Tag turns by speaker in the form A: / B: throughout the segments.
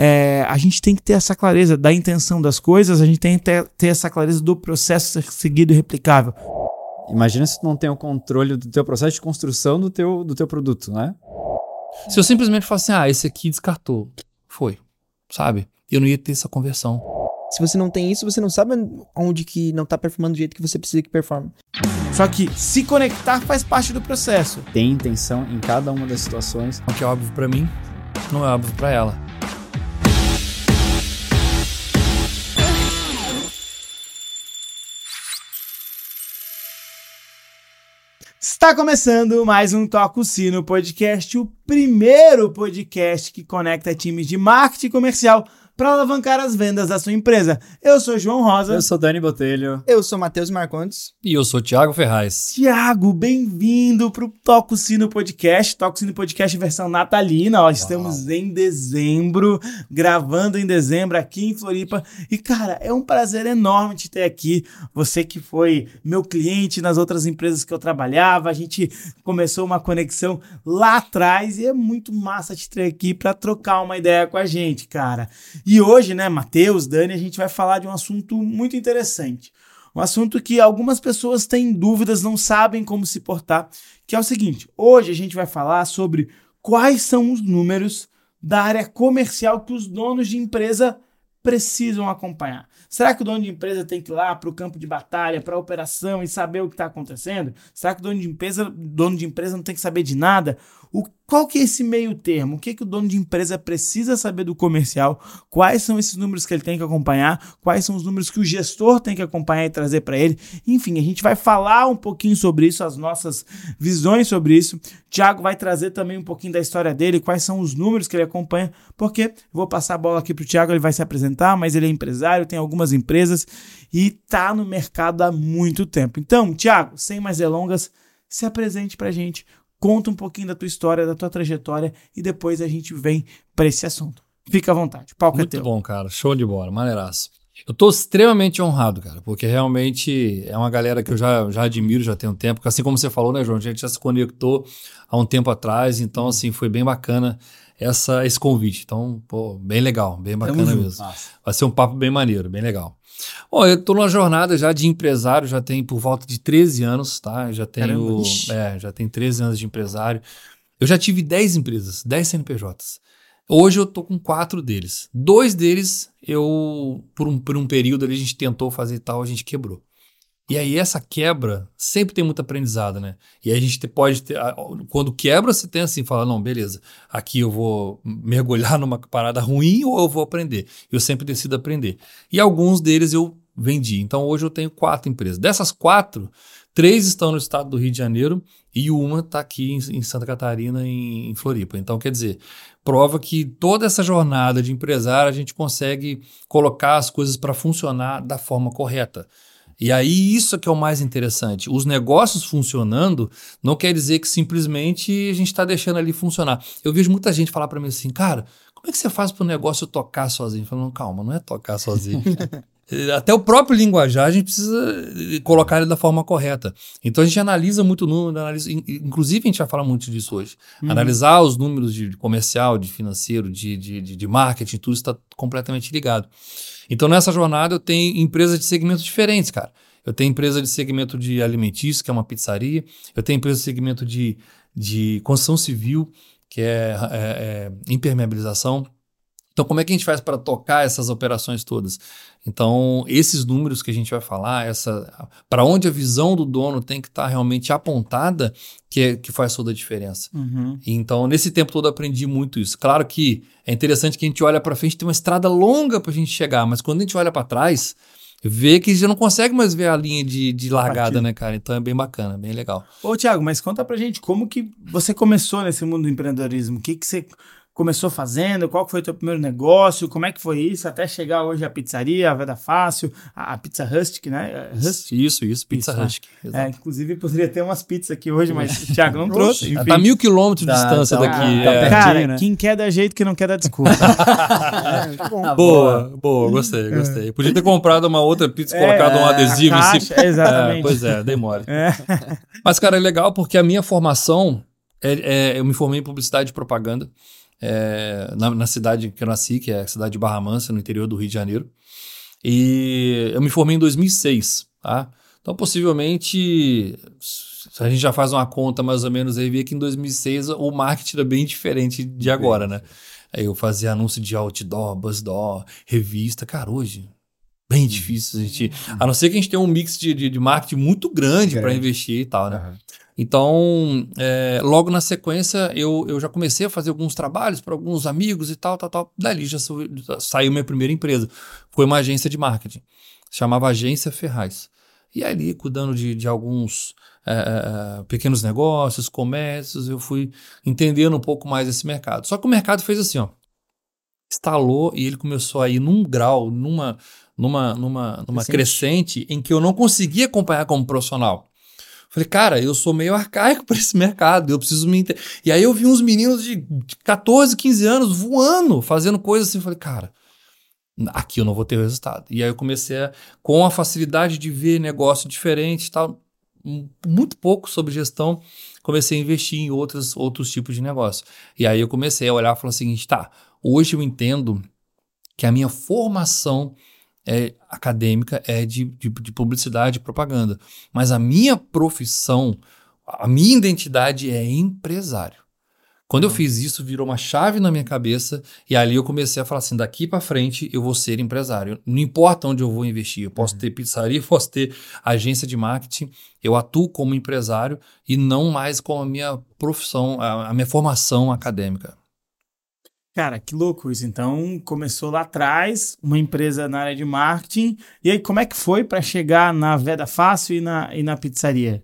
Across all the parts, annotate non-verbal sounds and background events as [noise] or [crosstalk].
A: é, a gente tem que ter essa clareza da intenção das coisas, a gente tem que ter, ter essa clareza do processo seguido e replicável.
B: Imagina se tu não tem o controle do teu processo de construção do teu, do teu produto, né?
C: Se eu simplesmente falasse assim, ah, esse aqui descartou, foi, sabe? Eu não ia ter essa conversão.
D: Se você não tem isso, você não sabe onde que não tá performando do jeito que você precisa que performe.
A: Só que se conectar faz parte do processo.
B: Tem intenção em cada uma das situações.
C: O que é óbvio para mim, não é óbvio para ela.
A: Está começando mais um Toco Sino Podcast, o primeiro podcast que conecta times de marketing comercial para alavancar as vendas da sua empresa. Eu sou João Rosa.
B: Eu sou Dani Botelho.
D: Eu sou Matheus Marcondes.
C: E eu sou Thiago Ferraz.
A: Tiago, bem-vindo para o Toco Sino Podcast. Toco Sino Podcast versão natalina. Ó, estamos em dezembro, gravando em dezembro aqui em Floripa. E, cara, é um prazer enorme te ter aqui. Você que foi meu cliente nas outras empresas que eu trabalhava. A gente começou uma conexão lá atrás e é muito massa te ter aqui para trocar uma ideia com a gente, cara. E hoje, né, Matheus, Dani, a gente vai falar de um assunto muito interessante. Um assunto que algumas pessoas têm dúvidas, não sabem como se portar, que é o seguinte: hoje a gente vai falar sobre quais são os números da área comercial que os donos de empresa precisam acompanhar. Será que o dono de empresa tem que ir lá para o campo de batalha, para a operação e saber o que está acontecendo? Será que o dono de empresa, dono de empresa não tem que saber de nada? O, qual que é esse meio termo? O que, que o dono de empresa precisa saber do comercial? Quais são esses números que ele tem que acompanhar? Quais são os números que o gestor tem que acompanhar e trazer para ele? Enfim, a gente vai falar um pouquinho sobre isso, as nossas visões sobre isso. Tiago vai trazer também um pouquinho da história dele, quais são os números que ele acompanha, porque vou passar a bola aqui para o Tiago, ele vai se apresentar, mas ele é empresário, tem algumas empresas e tá no mercado há muito tempo. Então, Tiago, sem mais delongas, se apresente para a gente conta um pouquinho da tua história, da tua trajetória e depois a gente vem para esse assunto. Fica à vontade, palco
C: Muito
A: é teu.
C: bom, cara. Show de bola, maneiraço. Eu tô extremamente honrado, cara, porque realmente é uma galera que eu já, já admiro, já tem um tempo, assim como você falou, né, João? A gente já se conectou há um tempo atrás, então, assim, foi bem bacana essa, esse convite. Então, pô, bem legal, bem bacana mesmo. Vai ser um papo bem maneiro, bem legal. Bom, eu estou numa jornada já de empresário, já tem por volta de 13 anos, tá? Já tenho, é, já tenho 13 anos de empresário. Eu já tive 10 empresas, 10 CNPJs. Hoje eu tô com quatro deles. Dois deles, eu, por um, por um período ali, a gente tentou fazer e tal, a gente quebrou. E aí essa quebra sempre tem muito aprendizado, né? E aí a gente pode ter, quando quebra você tem assim, fala, não, beleza, aqui eu vou mergulhar numa parada ruim ou eu vou aprender. Eu sempre decido aprender. E alguns deles eu vendi. Então hoje eu tenho quatro empresas. Dessas quatro, três estão no estado do Rio de Janeiro e uma está aqui em, Santa Catarina, em, em Floripa. Então quer dizer, prova que toda essa jornada de empresário a gente consegue colocar as coisas para funcionar da forma correta. E aí isso é que é o mais interessante. Os negócios funcionando não quer dizer que simplesmente a gente está deixando ali funcionar. Eu vejo muita gente falar para mim assim, cara, como é que você faz para o negócio tocar sozinho? Falando, calma, não é tocar sozinho. [laughs] Até o próprio linguajar a gente precisa colocar ele da forma correta. Então a gente analisa muito número, analisa, inclusive a gente vai falar muito disso hoje. Uhum. Analisar os números de comercial, de financeiro, de, de, de marketing, tudo está completamente ligado. Então, nessa jornada, eu tenho empresas de segmentos diferentes, cara. Eu tenho empresa de segmento de alimentício, que é uma pizzaria. Eu tenho empresa de segmento de, de construção civil, que é, é, é impermeabilização. Então, como é que a gente faz para tocar essas operações todas? Então, esses números que a gente vai falar, essa para onde a visão do dono tem que estar tá realmente apontada, que, é, que faz toda a diferença. Uhum. Então, nesse tempo todo, aprendi muito isso. Claro que é interessante que a gente olha para frente, tem uma estrada longa para a gente chegar, mas quando a gente olha para trás, vê que já não consegue mais ver a linha de, de largada, né, cara? Então é bem bacana, bem legal.
A: Ô, Thiago, mas conta pra gente como que você começou nesse mundo do empreendedorismo? O que, que você começou fazendo? Qual foi o teu primeiro negócio? Como é que foi isso até chegar hoje à pizzaria, a Veda Fácil, a, a Pizza Rustic, né?
C: Rustic? Isso, isso, Pizza isso, Rustic.
A: É, inclusive poderia ter umas pizzas aqui hoje, mas o Thiago não trouxe.
C: Enfim. Tá mil quilômetros de distância tá, daqui.
A: Tá, é. Cara, né? quem quer dar jeito que não quer dar desculpa. [laughs]
C: é, boa, boa, gostei, gostei. Podia ter comprado uma outra pizza, é, colocado um adesivo
A: caixa, em cima. [laughs] Exatamente.
C: pois é, demora. É. Mas, cara, é legal porque a minha formação, é, eu me formei em publicidade e propaganda. É, na, na cidade que eu nasci, que é a cidade de Barra Mansa, no interior do Rio de Janeiro. E eu me formei em 2006, tá? Então, possivelmente, se a gente já faz uma conta mais ou menos aí, vê que em 2006 o marketing era bem diferente de agora, né? Aí eu fazia anúncio de outdoor, buzzdoor, revista. Cara, hoje, bem difícil a gente... A não ser que a gente tenha um mix de, de, de marketing muito grande para
D: Grande.
C: investir e tal, né?
B: Aham.
C: Então, é, logo na sequência, eu, eu já comecei a fazer alguns trabalhos para alguns amigos e tal, tal, tal. Dali já sa- saiu minha primeira empresa. Foi uma agência de marketing. Chamava Agência Ferraz. E ali, cuidando de, de alguns é, é, é, pequenos negócios, comércios, eu fui entendendo um pouco mais esse mercado. Só que o mercado fez assim, ó. Estalou e ele começou a ir num grau, numa, numa, numa, numa
D: Crescente.
C: crescente em que eu não conseguia acompanhar como profissional. Falei, cara, eu sou meio arcaico [laughs] para esse mercado, eu preciso me. E aí eu vi uns meninos de de 14, 15 anos voando, fazendo coisas assim. Falei, cara, aqui eu não vou ter resultado. E aí eu comecei a, com a facilidade de ver negócio diferente tal, muito pouco sobre gestão, comecei a investir em outros, outros tipos de negócio. E aí eu comecei a olhar e falar o seguinte, tá, hoje eu entendo que a minha formação é, acadêmica é de, de, de publicidade e propaganda. Mas a minha profissão, a minha identidade é empresário. Quando eu fiz isso, virou uma chave na minha cabeça e ali eu comecei a falar assim: daqui para frente eu vou ser empresário. Não importa onde eu vou investir, eu posso ter pizzaria, [laughs] posso ter agência de marketing, eu atuo como empresário e não mais com a minha profissão, a, a minha formação acadêmica.
A: Cara, que louco isso. Então, começou lá atrás, uma empresa na área de marketing. E aí, como é que foi para chegar na Veda Fácil e na, e na pizzaria?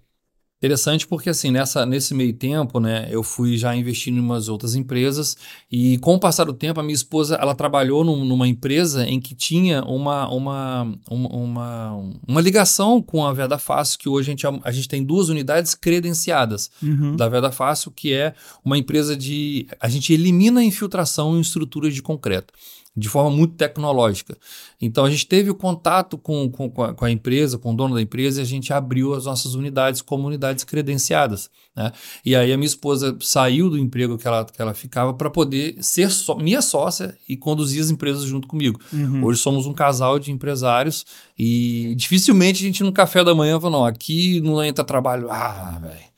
C: Interessante porque assim, nessa, nesse meio tempo, né, eu fui já investindo em umas outras empresas e com o passar do tempo, a minha esposa, ela trabalhou num- numa empresa em que tinha uma, uma, uma, uma, uma ligação com a Veda Fácil, que hoje a gente, a gente tem duas unidades credenciadas
A: Uhum.
C: da Veda Fácil, que é uma empresa de... A gente elimina a infiltração em estruturas de concreto, de forma muito tecnológica. Então, a gente teve o contato com, com, com a, empresa, com o dono da empresa, e a gente abriu as nossas unidades como unidades credenciadas. Né? E aí, a minha esposa saiu do emprego que ela, que ela ficava para poder ser só- minha sócia e conduzir as empresas junto comigo.
A: Uhum.
C: Hoje somos um casal de empresários e dificilmente a gente no café da manhã fala, não, aqui não entra trabalho. Ah, velho.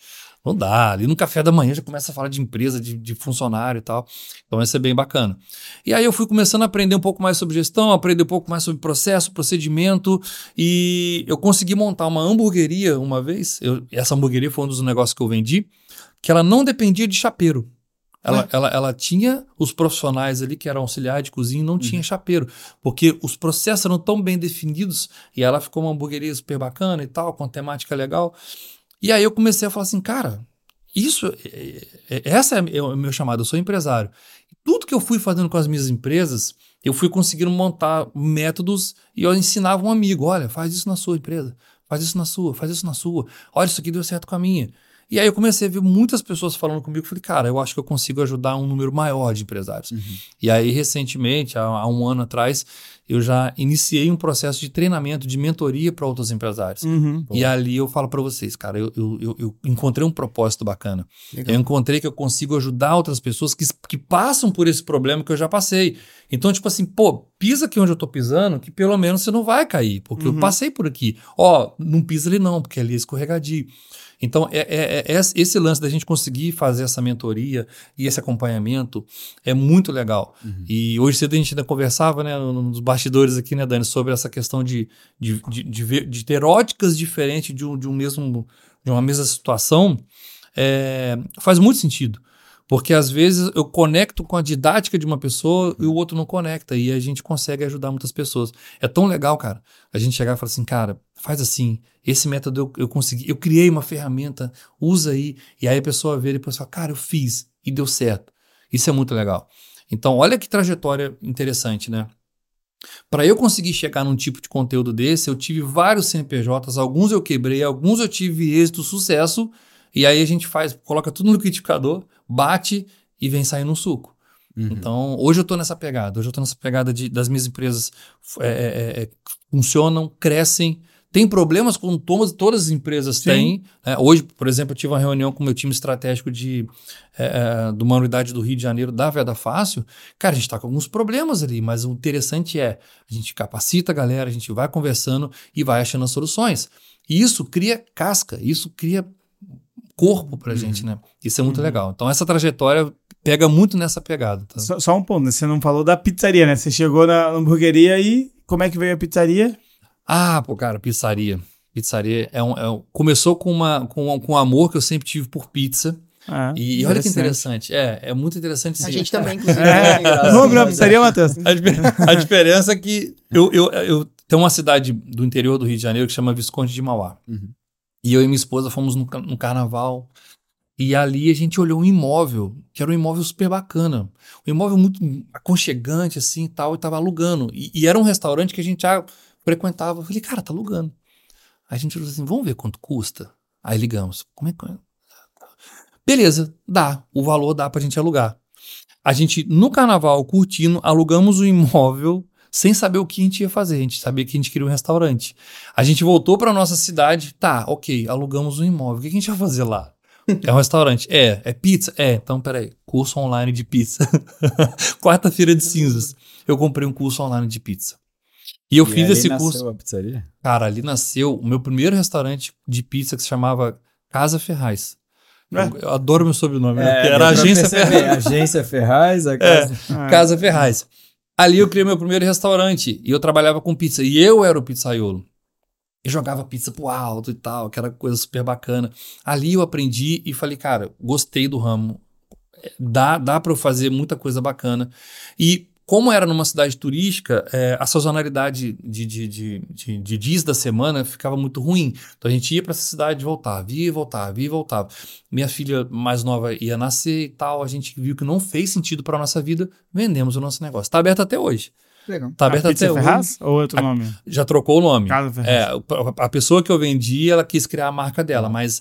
C: Não dá. Ali no café da manhã já começa a falar de empresa, de, de funcionário e tal. Então isso é bem bacana. E aí eu fui começando a aprender um pouco mais sobre gestão, aprender um pouco mais sobre processo, procedimento. E eu consegui montar uma hamburgueria uma vez. Eu- essa hamburgueria foi um dos negócios que eu vendi, que ela não dependia de chapeiro. Ela, ela, ela tinha os profissionais ali que eram auxiliar de cozinha e não tinha chapeiro, porque os processos eram tão bem definidos e ela ficou uma hamburgueria super bacana e tal, com temática legal. E aí eu comecei a falar assim, cara, isso, é- é- essa é o meu chamado, eu sou empresário. Tudo que eu fui fazendo com as minhas empresas, eu fui conseguindo montar métodos e eu ensinava um amigo, olha, faz isso na sua empresa, faz isso na sua, faz isso na sua. Olha, isso aqui deu certo com a minha. E aí eu comecei a ver muitas pessoas falando comigo, falei, cara, eu acho que eu consigo ajudar um número maior de empresários. E aí, recentemente, há, há um ano atrás, eu já iniciei um processo de treinamento, de mentoria para outros empresários.
A: Uhum.
C: E ali eu falo para vocês, cara, eu, eu, eu- encontrei um propósito bacana.
D: Legal.
C: Eu encontrei que eu consigo ajudar outras pessoas que, que passam por esse problema que eu já passei. Então, tipo assim, pô, pisa aqui onde eu tô pisando, que pelo menos você não vai cair, porque
A: Uhum.
C: eu passei por aqui. Ó, não pisa ali não, porque ali é escorregadio. Então, é, é- é esse- esse lance da gente conseguir fazer essa mentoria e esse acompanhamento é muito legal. E hoje cedo a gente ainda conversava, né, nos bastidores aqui, né, Dani, sobre essa questão de, de, de, de ver- de ter óticas diferentes de um, de um mesmo, de uma mesma situação, é, faz muito sentido. Porque às vezes eu conecto com a didática de uma pessoa e o outro não conecta, e a gente consegue ajudar muitas pessoas. É tão legal, cara, a gente chegar e falar assim, cara, faz assim, esse método eu, eu consegui, eu criei uma ferramenta, usa aí, e aí a pessoa vê e depois fala, cara, eu fiz e deu certo. Isso é muito legal. Então, olha que trajetória interessante, né? Para eu conseguir chegar num tipo de conteúdo desse, eu tive vários CNPJs, alguns eu quebrei, alguns eu tive êxito, sucesso, e aí a gente faz, coloca tudo no liquidificador, bate e vem saindo um suco. Então, hoje eu tô nessa pegada, hoje eu tô nessa pegada de, das minhas empresas é, é, é, funcionam, crescem, Tem problemas como todas, todas as empresas
A: Sim.
C: têm. né? Hoje, por exemplo, eu tive uma reunião com o meu time estratégico de, é, é, de uma unidade do Rio de Janeiro, da Veda Fácil. Cara, a gente está com alguns problemas ali, mas o interessante é a gente capacita a galera, a gente vai conversando e vai achando as soluções. E isso cria casca, isso cria corpo pra gente, né? Isso é muito legal. Então, essa trajetória pega muito nessa pegada. Tá?
A: Só, só um ponto, né? Você não falou da pizzaria, né? Você chegou na hamburgueria e como é que veio a pizzaria?
C: Ah, pô, cara, pizzaria. Pizzaria é um, é um- começou com, uma, com, com um amor que eu sempre tive por pizza.
A: Ah,
C: E, olha que interessante. É, é muito interessante.
D: A
C: sim.
D: gente também, [laughs] inclusive.
A: É,
D: né?
A: vamos pizzaria, Matheus?
C: A, a diferença é que eu, eu, eu tenho uma cidade do interior do Rio de Janeiro que chama Visconde de Mauá.
B: Uhum.
C: E eu e minha esposa fomos no, no carnaval. E ali a gente olhou um imóvel, que era um imóvel super bacana. Um imóvel muito aconchegante, assim e tal, e tava alugando. E, e era um restaurante que a gente já frequentava. Eu falei, cara, tá alugando. Aí a gente falou assim: vamos ver quanto custa. Aí ligamos. Como é que. Beleza, dá. O valor dá pra gente alugar. A gente, no carnaval, curtindo, alugamos o imóvel sem saber o que a gente ia fazer. A gente sabia que a gente queria um restaurante. A gente voltou pra nossa cidade. Tá, ok, alugamos um imóvel. O que a gente vai fazer lá? É um restaurante? É. É pizza? É. Então, peraí. Curso online de pizza. [laughs] Quarta-feira de cinzas. Eu comprei um curso online de pizza. E eu
B: E
C: fiz esse curso.
B: a pizzaria?
C: Cara, ali nasceu o meu primeiro restaurante de pizza que se chamava Casa Ferraz.
A: É.
C: Eu, eu adoro meu sobrenome, né?
B: É, deu
C: era Agência
B: perceber.
C: Ferraz.
B: Agência Ferraz, a casa.
A: Ah,
C: Casa Ferraz. Ali eu criei meu primeiro restaurante e eu trabalhava com pizza. E eu era o pizzaiolo. Eu jogava pizza pro alto e tal, que era coisa super bacana. Ali eu aprendi e falei, cara, gostei do ramo. É, Dá, dá para eu fazer muita coisa bacana. E como era numa cidade turística, é, a sazonalidade de, de, de, de, de dias da semana ficava muito ruim. Então a gente ia para essa cidade voltava, via e voltava, via e voltava. Minha filha mais nova ia nascer e tal, a gente viu que não fez sentido para nossa vida, vendemos o nosso negócio. Está aberto até hoje.
D: Legal.
C: Tá
A: a
C: aberto
A: pizza
C: até hoje.
A: Ferraz ou outro
C: A-
A: nome?
C: Já trocou o nome.
A: Casa Ferraz.
C: É, a pessoa que eu vendi, ela quis criar a marca dela, mas,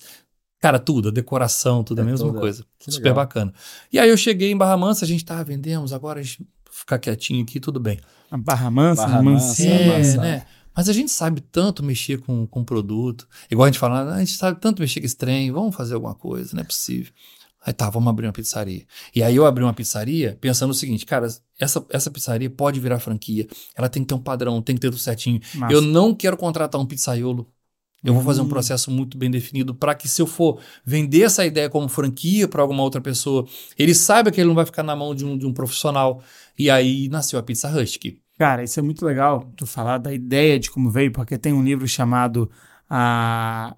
C: cara, tudo, a decoração, tudo é a mesma
B: toda-
C: coisa.
B: que
C: Super
B: legal.
C: bacana. E aí eu cheguei em Barra Mansa, a gente tava vendemos, agora a gente ficar quietinho aqui, tudo bem.
A: A Barra Mansa,
B: Barra Mansa.
C: É,
B: massa.
C: né? Mas a gente sabe tanto mexer com, com produto. Igual a gente fala, "Ah, a gente sabe tanto mexer com esse trem, vamos fazer alguma coisa, não é possível. Aí tá, vamos abrir uma pizzaria. E aí eu abri uma pizzaria pensando o seguinte, cara, essa, essa pizzaria pode virar franquia. Ela tem que ter um padrão, tem que ter tudo certinho.
A: Massa.
C: Eu não quero contratar um pizzaiolo. Eu vou fazer um
A: Hum.
C: processo muito bem definido para que, se eu for vender essa ideia como franquia para alguma outra pessoa, ele saiba que ele não vai ficar na mão de um, de um profissional. E aí nasceu a Pizza Rustic.
A: Cara, isso é muito legal tu falar da ideia de como veio, porque tem um livro chamado A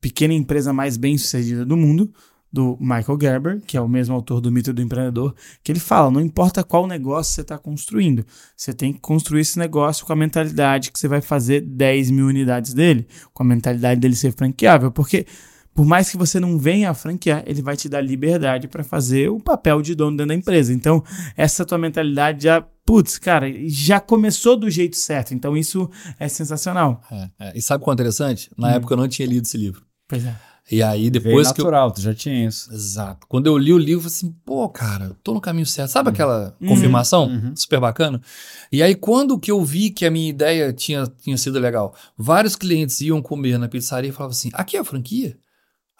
A: Pequena Empresa Mais Bem Sucedida do Mundo, do Michael Gerber, que é o mesmo autor do Mito do Empreendedor, que ele fala: não importa qual negócio você está construindo, você tem que construir esse negócio com a mentalidade que você vai fazer 10 mil unidades dele, com a mentalidade dele ser franqueável, porque. Por mais que você não venha a franquear, ele vai te dar liberdade para fazer o papel de dono dentro da empresa. Então, essa tua mentalidade já, putz, cara, já começou do jeito certo. Então, isso é sensacional.
C: É, é. E sabe qual é interessante? Na
A: Hum.
C: época eu não tinha lido esse livro.
A: Pois é.
C: E aí
B: Veio
C: depois que eu.
B: natural, tu já tinha isso.
C: Exato. Quando eu li o livro, eu falei assim, pô, cara, tô no caminho certo. Sabe aquela
A: Uhum.
C: confirmação?
B: Uhum.
C: Super bacana. E aí, quando que eu vi que a minha ideia tinha, tinha sido legal, vários clientes iam comer na pizzaria e falavam assim: aqui é a franquia?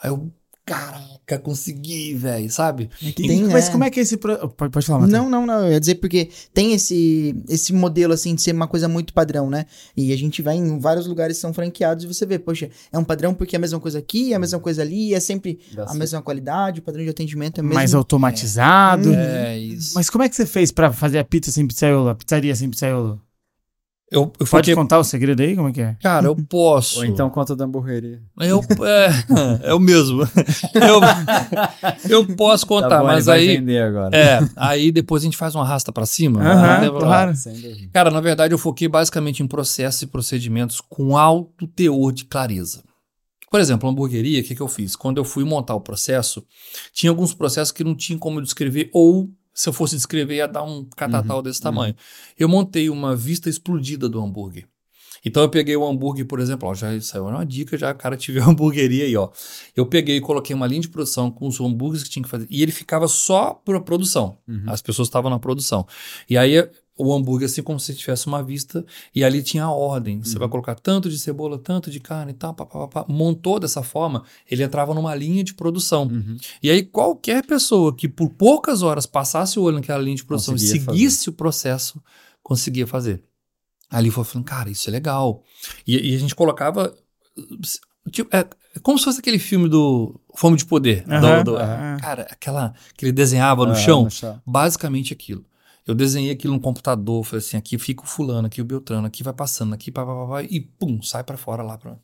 C: Aí eu, caraca, consegui, velho, sabe?
D: Tem,
A: Mas
D: é.
A: como é que é esse. Pro... Pode, falar, Matheus.
D: Não, não, não. Eu ia dizer porque tem esse, esse modelo, assim, de ser uma coisa muito padrão, né? E a gente vai em vários lugares que são franqueados e você vê, poxa, é um padrão porque é a mesma coisa aqui, é a mesma coisa ali, é sempre a mesma qualidade, o padrão de atendimento é mesmo.
A: Mais automatizado.
C: É isso.
A: Mas como é que você fez pra fazer a pizza sem pizzaiolo, a pizzaria sem pizzaiolo?
C: Eu, eu
A: Pode
C: fiquei,
A: contar o segredo aí? Como é que é?
C: cara, eu [laughs] posso.
B: Ou então conta da hamburgueria.
C: Eu, é, é o mesmo. [laughs] Eu, eu posso contar,
B: Tá bom,
C: mas aí.
B: agora.
C: É, aí depois a gente faz uma arrasta pra cima.
A: Aham,
C: pra-
A: claro.
C: Cara, na verdade eu foquei basicamente em processos e procedimentos com alto teor de clareza. Por exemplo, a hamburgueria, o que, que eu fiz? Quando eu fui montar o processo, tinha alguns processos que não tinha como eu descrever, ou se eu fosse descrever, ia dar um catatal
B: Uhum,
C: desse tamanho. Eu montei uma vista explodida do hambúrguer. Então eu peguei o hambúrguer, por exemplo, ó, já saiu uma dica, já cara tive a [laughs] hamburgueria aí, ó. Eu peguei e coloquei uma linha de produção com os hambúrgueres que tinha que fazer, e ele ficava só para produção.
B: Uhum.
C: As pessoas estavam na produção. E aí o hambúrguer assim como se tivesse uma vista e ali tinha a ordem. Você vai colocar tanto de cebola, tanto de carne e tal, pá, pá, pá, montou dessa forma, ele entrava numa linha de produção.
B: Uhum.
C: E aí qualquer pessoa que por poucas horas passasse o olho naquela linha de produção
B: Conseguia
C: e seguisse o processo, conseguia fazer. Ali foi falando, cara, isso é legal. E, e a gente colocava tipo, é, é como se fosse aquele filme do Fome de Poder. do-
A: Aham,
C: do-
A: aham.
C: Cara, aquela que ele desenhava no
B: Ah,
C: chão,
B: no chão.
C: basicamente aquilo. Eu desenhei aquilo no computador, falei assim, aqui fica o fulano, aqui o Beltrano, aqui vai passando, aqui pá, pá, pá, pá, e pum, sai pra fora lá pra,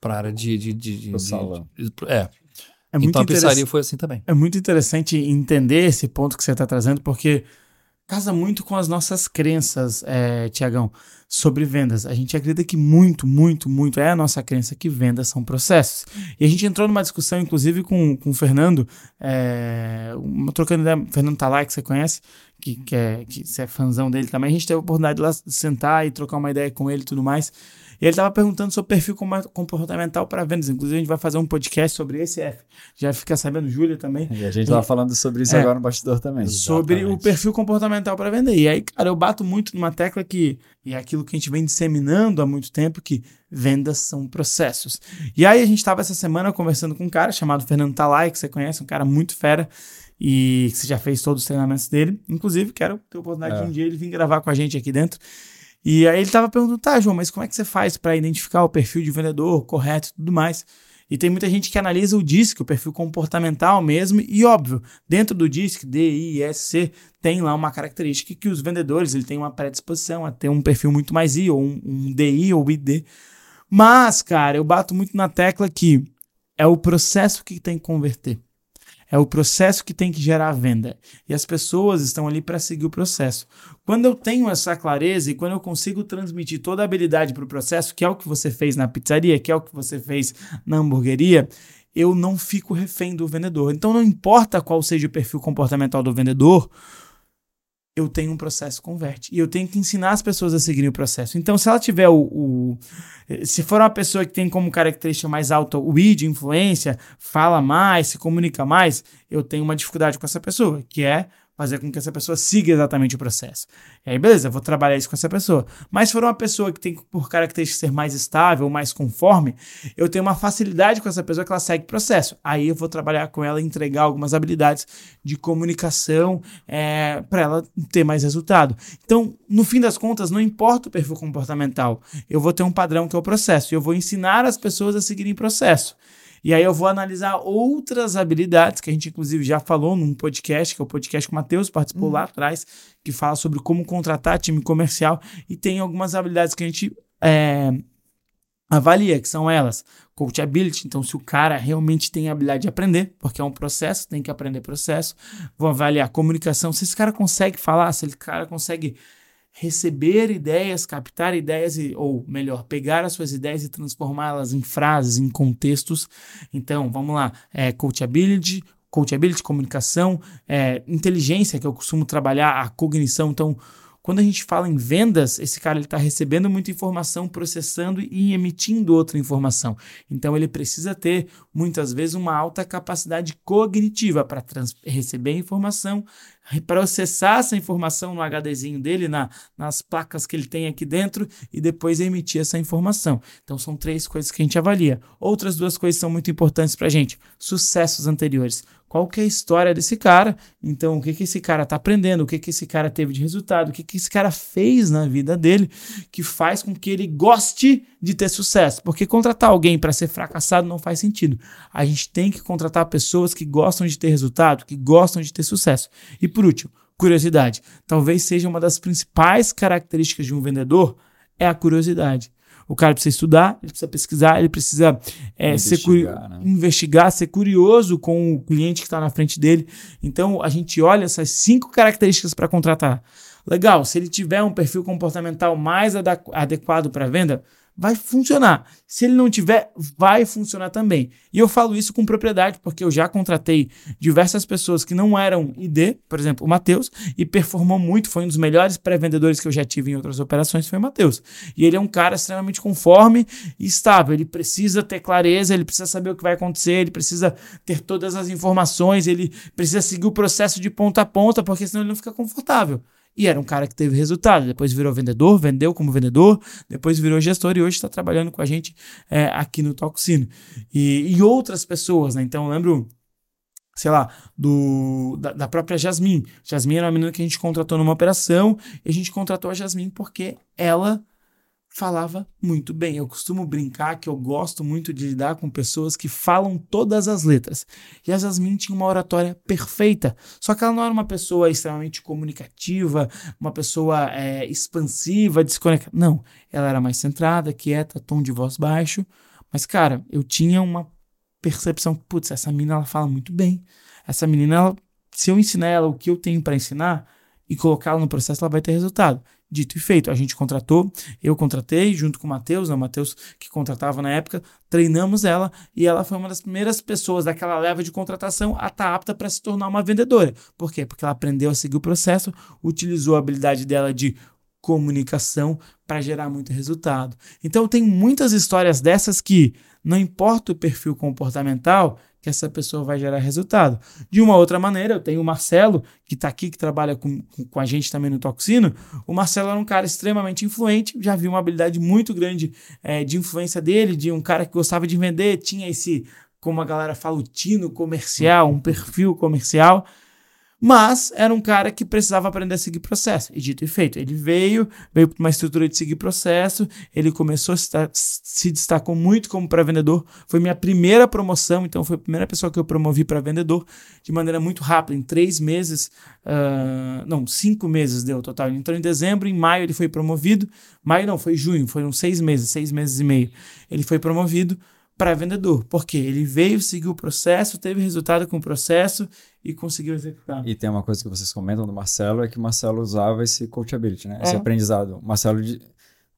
C: pra área de... de, de, de-
B: Pro
C: de-
B: salão.
C: de- é,
A: É muito
C: então a pizzaria foi assim também.
A: É muito interessante entender esse ponto que você está trazendo, porque casa muito com as nossas crenças, é, Tiagão, sobre vendas. A gente acredita que muito, muito, muito é a nossa crença que vendas são processos. E a gente entrou numa discussão, inclusive, com, com o Fernando, é, uma, trocando ideia, Fernando Talai, que você conhece, que, que, é, que você é fãzão dele também. A gente teve a oportunidade de lá sentar e trocar uma ideia com ele e tudo mais. E ele estava perguntando sobre perfil com- comportamental para vendas. Inclusive, a gente vai fazer um podcast sobre esse F. Já fica sabendo, Júlia também
B: E a gente tava falando sobre isso
A: É.
B: agora no bastidor também.
A: sobre o
C: Exatamente.
A: perfil comportamental para vender. E aí, cara, eu bato muito numa tecla que, e é aquilo que a gente vem disseminando há muito tempo, que vendas são processos. E aí a gente estava essa semana conversando com um cara chamado Fernando Talai, que você conhece, um cara muito fera, e que você já fez todos os treinamentos dele. Inclusive, quero ter a oportunidade
B: É.
A: de um dia ele vir gravar com a gente aqui dentro. E aí ele tava perguntando, tá, João, mas como é que você faz para identificar o perfil de vendedor correto e tudo mais? E tem muita gente que analisa o DISC, o perfil comportamental mesmo, e óbvio, dentro do DISC, D, I, S, C, tem lá uma característica que os vendedores ele tem uma predisposição a ter um perfil muito mais I, ou um, um DI ou ID. Mas, cara, eu bato muito na tecla que é o processo que tem que converter. É o processo que tem que gerar a venda. E as pessoas estão ali para seguir o processo. Quando eu tenho essa clareza e quando eu consigo transmitir toda a habilidade para o processo, que é o que você fez na pizzaria, que é o que você fez na hamburgueria, eu não fico refém do vendedor. Então não importa qual seja o perfil comportamental do vendedor, eu tenho um processo converte. E eu tenho que ensinar as pessoas a seguirem o processo. Então, se ela tiver o. o- se for uma pessoa que tem como característica mais alta o I de influência, fala mais, se comunica mais, eu tenho uma dificuldade com essa pessoa, que é fazer com que essa pessoa siga exatamente o processo. E aí, beleza, vou trabalhar isso com essa pessoa. Mas se for uma pessoa que tem por característica ser mais estável, mais conforme, eu tenho uma facilidade com essa pessoa que ela segue o processo. Aí eu vou trabalhar com ela e entregar algumas habilidades de comunicação para ela ter mais resultado. Então, no fim das contas, não importa o perfil comportamental, eu vou ter um padrão que é o processo. E eu vou ensinar as pessoas a seguirem o processo. E aí eu vou analisar outras habilidades que a gente, inclusive, já falou num podcast, que é o podcast que o Matheus participou lá atrás, que fala sobre como contratar time comercial. E tem algumas habilidades que a gente é, avalia, que são elas. Coachability, então se o cara realmente tem a habilidade de aprender, porque é um processo, tem que aprender processo. Vou avaliar comunicação, se esse cara consegue falar, se esse cara consegue receber ideias, captar ideias, e, ou melhor, pegar as suas ideias e transformá-las em frases, em contextos. Então, vamos lá, é, coachability, coachability, comunicação, é, inteligência, que eu costumo trabalhar, a cognição. Então, quando a gente fala em vendas, esse cara está recebendo muita informação, processando e emitindo outra informação. Então, ele precisa ter, muitas vezes, uma alta capacidade cognitiva para receber a informação, processar essa informação no HDzinho dele, na, nas placas que ele tem aqui dentro, e depois emitir essa informação. Então, são três coisas que a gente avalia. Outras duas coisas são muito importantes para a gente: sucessos anteriores. Qual que é a história desse cara? Então, o que, que esse cara está aprendendo? O que, que esse cara teve de resultado? O que, que esse cara fez na vida dele que faz com que ele goste de ter sucesso? Porque contratar alguém para ser fracassado não faz sentido. A gente tem que contratar pessoas que gostam de ter resultado, que gostam de ter sucesso. E por último, curiosidade. Talvez seja uma das principais características de um vendedor é a curiosidade. O cara precisa estudar, ele precisa pesquisar, ele precisa é, ser
B: Investigar, né?
A: investigar, ser curioso com o cliente que está na frente dele. Então a gente olha essas cinco características para contratar. Legal, se ele tiver um perfil comportamental mais adequado para venda, vai funcionar. Se ele não tiver, vai funcionar também. E eu falo isso com propriedade, porque eu já contratei diversas pessoas que não eram ID, por exemplo, o Matheus, e performou muito, foi um dos melhores pré-vendedores que eu já tive em outras operações, foi o Matheus. E ele é um cara extremamente conforme e estável. Ele precisa ter clareza, ele precisa saber o que vai acontecer, ele precisa ter todas as informações, ele precisa seguir o processo de ponta a ponta, porque senão ele não fica confortável. E era um cara que teve resultado. Depois virou vendedor, vendeu como vendedor, depois virou gestor e hoje está trabalhando com a gente é, aqui no Tococino. E, e outras pessoas, né? Então eu lembro sei lá, do, da, da, própria Jasmine. Jasmine era uma menina que a gente contratou numa operação e a gente contratou a Jasmine porque ela falava muito bem. Eu costumo brincar que eu gosto muito de lidar com pessoas que falam todas as letras. E a Jasmine tinha uma oratória perfeita, só que ela não era uma pessoa extremamente comunicativa, uma pessoa é, expansiva, desconectada. Não, ela era mais centrada, quieta, tom de voz baixo. Mas, cara, eu tinha uma percepção, putz, essa menina ela fala muito bem. Essa menina, ela, se eu ensinar ela o que eu tenho para ensinar e colocá-la no processo, ela vai ter resultado. Dito e feito, a gente contratou, eu contratei junto com o Matheus, né, o Matheus que contratava na época, treinamos ela e ela foi uma das primeiras pessoas daquela leva de contratação a estar tá apta para se tornar uma vendedora. Por quê? Porque ela aprendeu a seguir o processo, utilizou a habilidade dela de comunicação para gerar muito resultado. Então tem muitas histórias dessas que não importa o perfil comportamental, que essa pessoa vai gerar resultado. De uma outra maneira, eu tenho o Marcelo, que está aqui, que trabalha com, com a gente também no Toxino. O Marcelo era um cara extremamente influente, já vi uma habilidade muito grande é, de influência dele, de um cara que gostava de vender, tinha esse, como a galera fala, o tino comercial, um perfil comercial. Mas era um cara que precisava aprender a seguir processo. E dito e feito, ele veio, veio para uma estrutura de seguir processo, ele começou a estar, se destacou muito como para vendedor. Foi minha primeira promoção, então foi a primeira pessoa que eu promovi para vendedor de maneira muito rápida. Em três meses, uh, não, cinco meses deu total. Ele entrou em dezembro, em maio ele foi promovido. Maio não, foi junho, foram seis meses, seis meses e meio. Ele foi promovido para vendedor, porque ele veio, seguiu o processo, teve resultado com o processo e conseguiu executar.
B: E tem uma coisa que vocês comentam do Marcelo, é que o Marcelo usava esse coachability, né? É. Esse aprendizado. O Marcelo, de...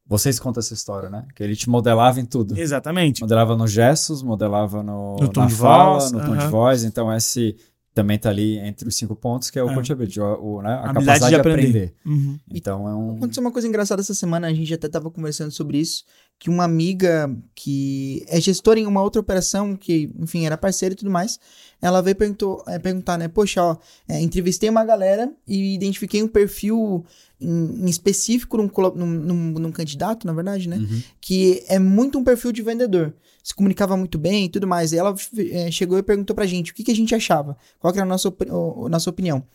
B: vocês contam essa história, né? Que ele te modelava em tudo.
A: Exatamente.
B: Modelava nos gestos, modelava no,
A: no tom
B: na
A: de
B: fala,
A: voz,
B: no tom de voz. Então, esse também está ali entre os cinco pontos, que é o é. coachability, o, o, né, a, a capacidade de aprender. De aprender.
A: Uhum.
B: Então é um.
D: Aconteceu uma coisa engraçada essa semana, a gente até estava conversando sobre isso, que uma amiga que é gestora em uma outra operação, que, enfim, era parceira e tudo mais, ela veio perguntou, é, perguntar, né? Poxa, ó, é, entrevistei uma galera e identifiquei um perfil em, em específico num, num, num, num, candidato, na verdade, né? Uhum. Que é muito um perfil de vendedor se comunicava muito bem e tudo mais. E ela é, chegou e perguntou pra gente o que, que a gente achava, qual era a nossa, a nossa opinião.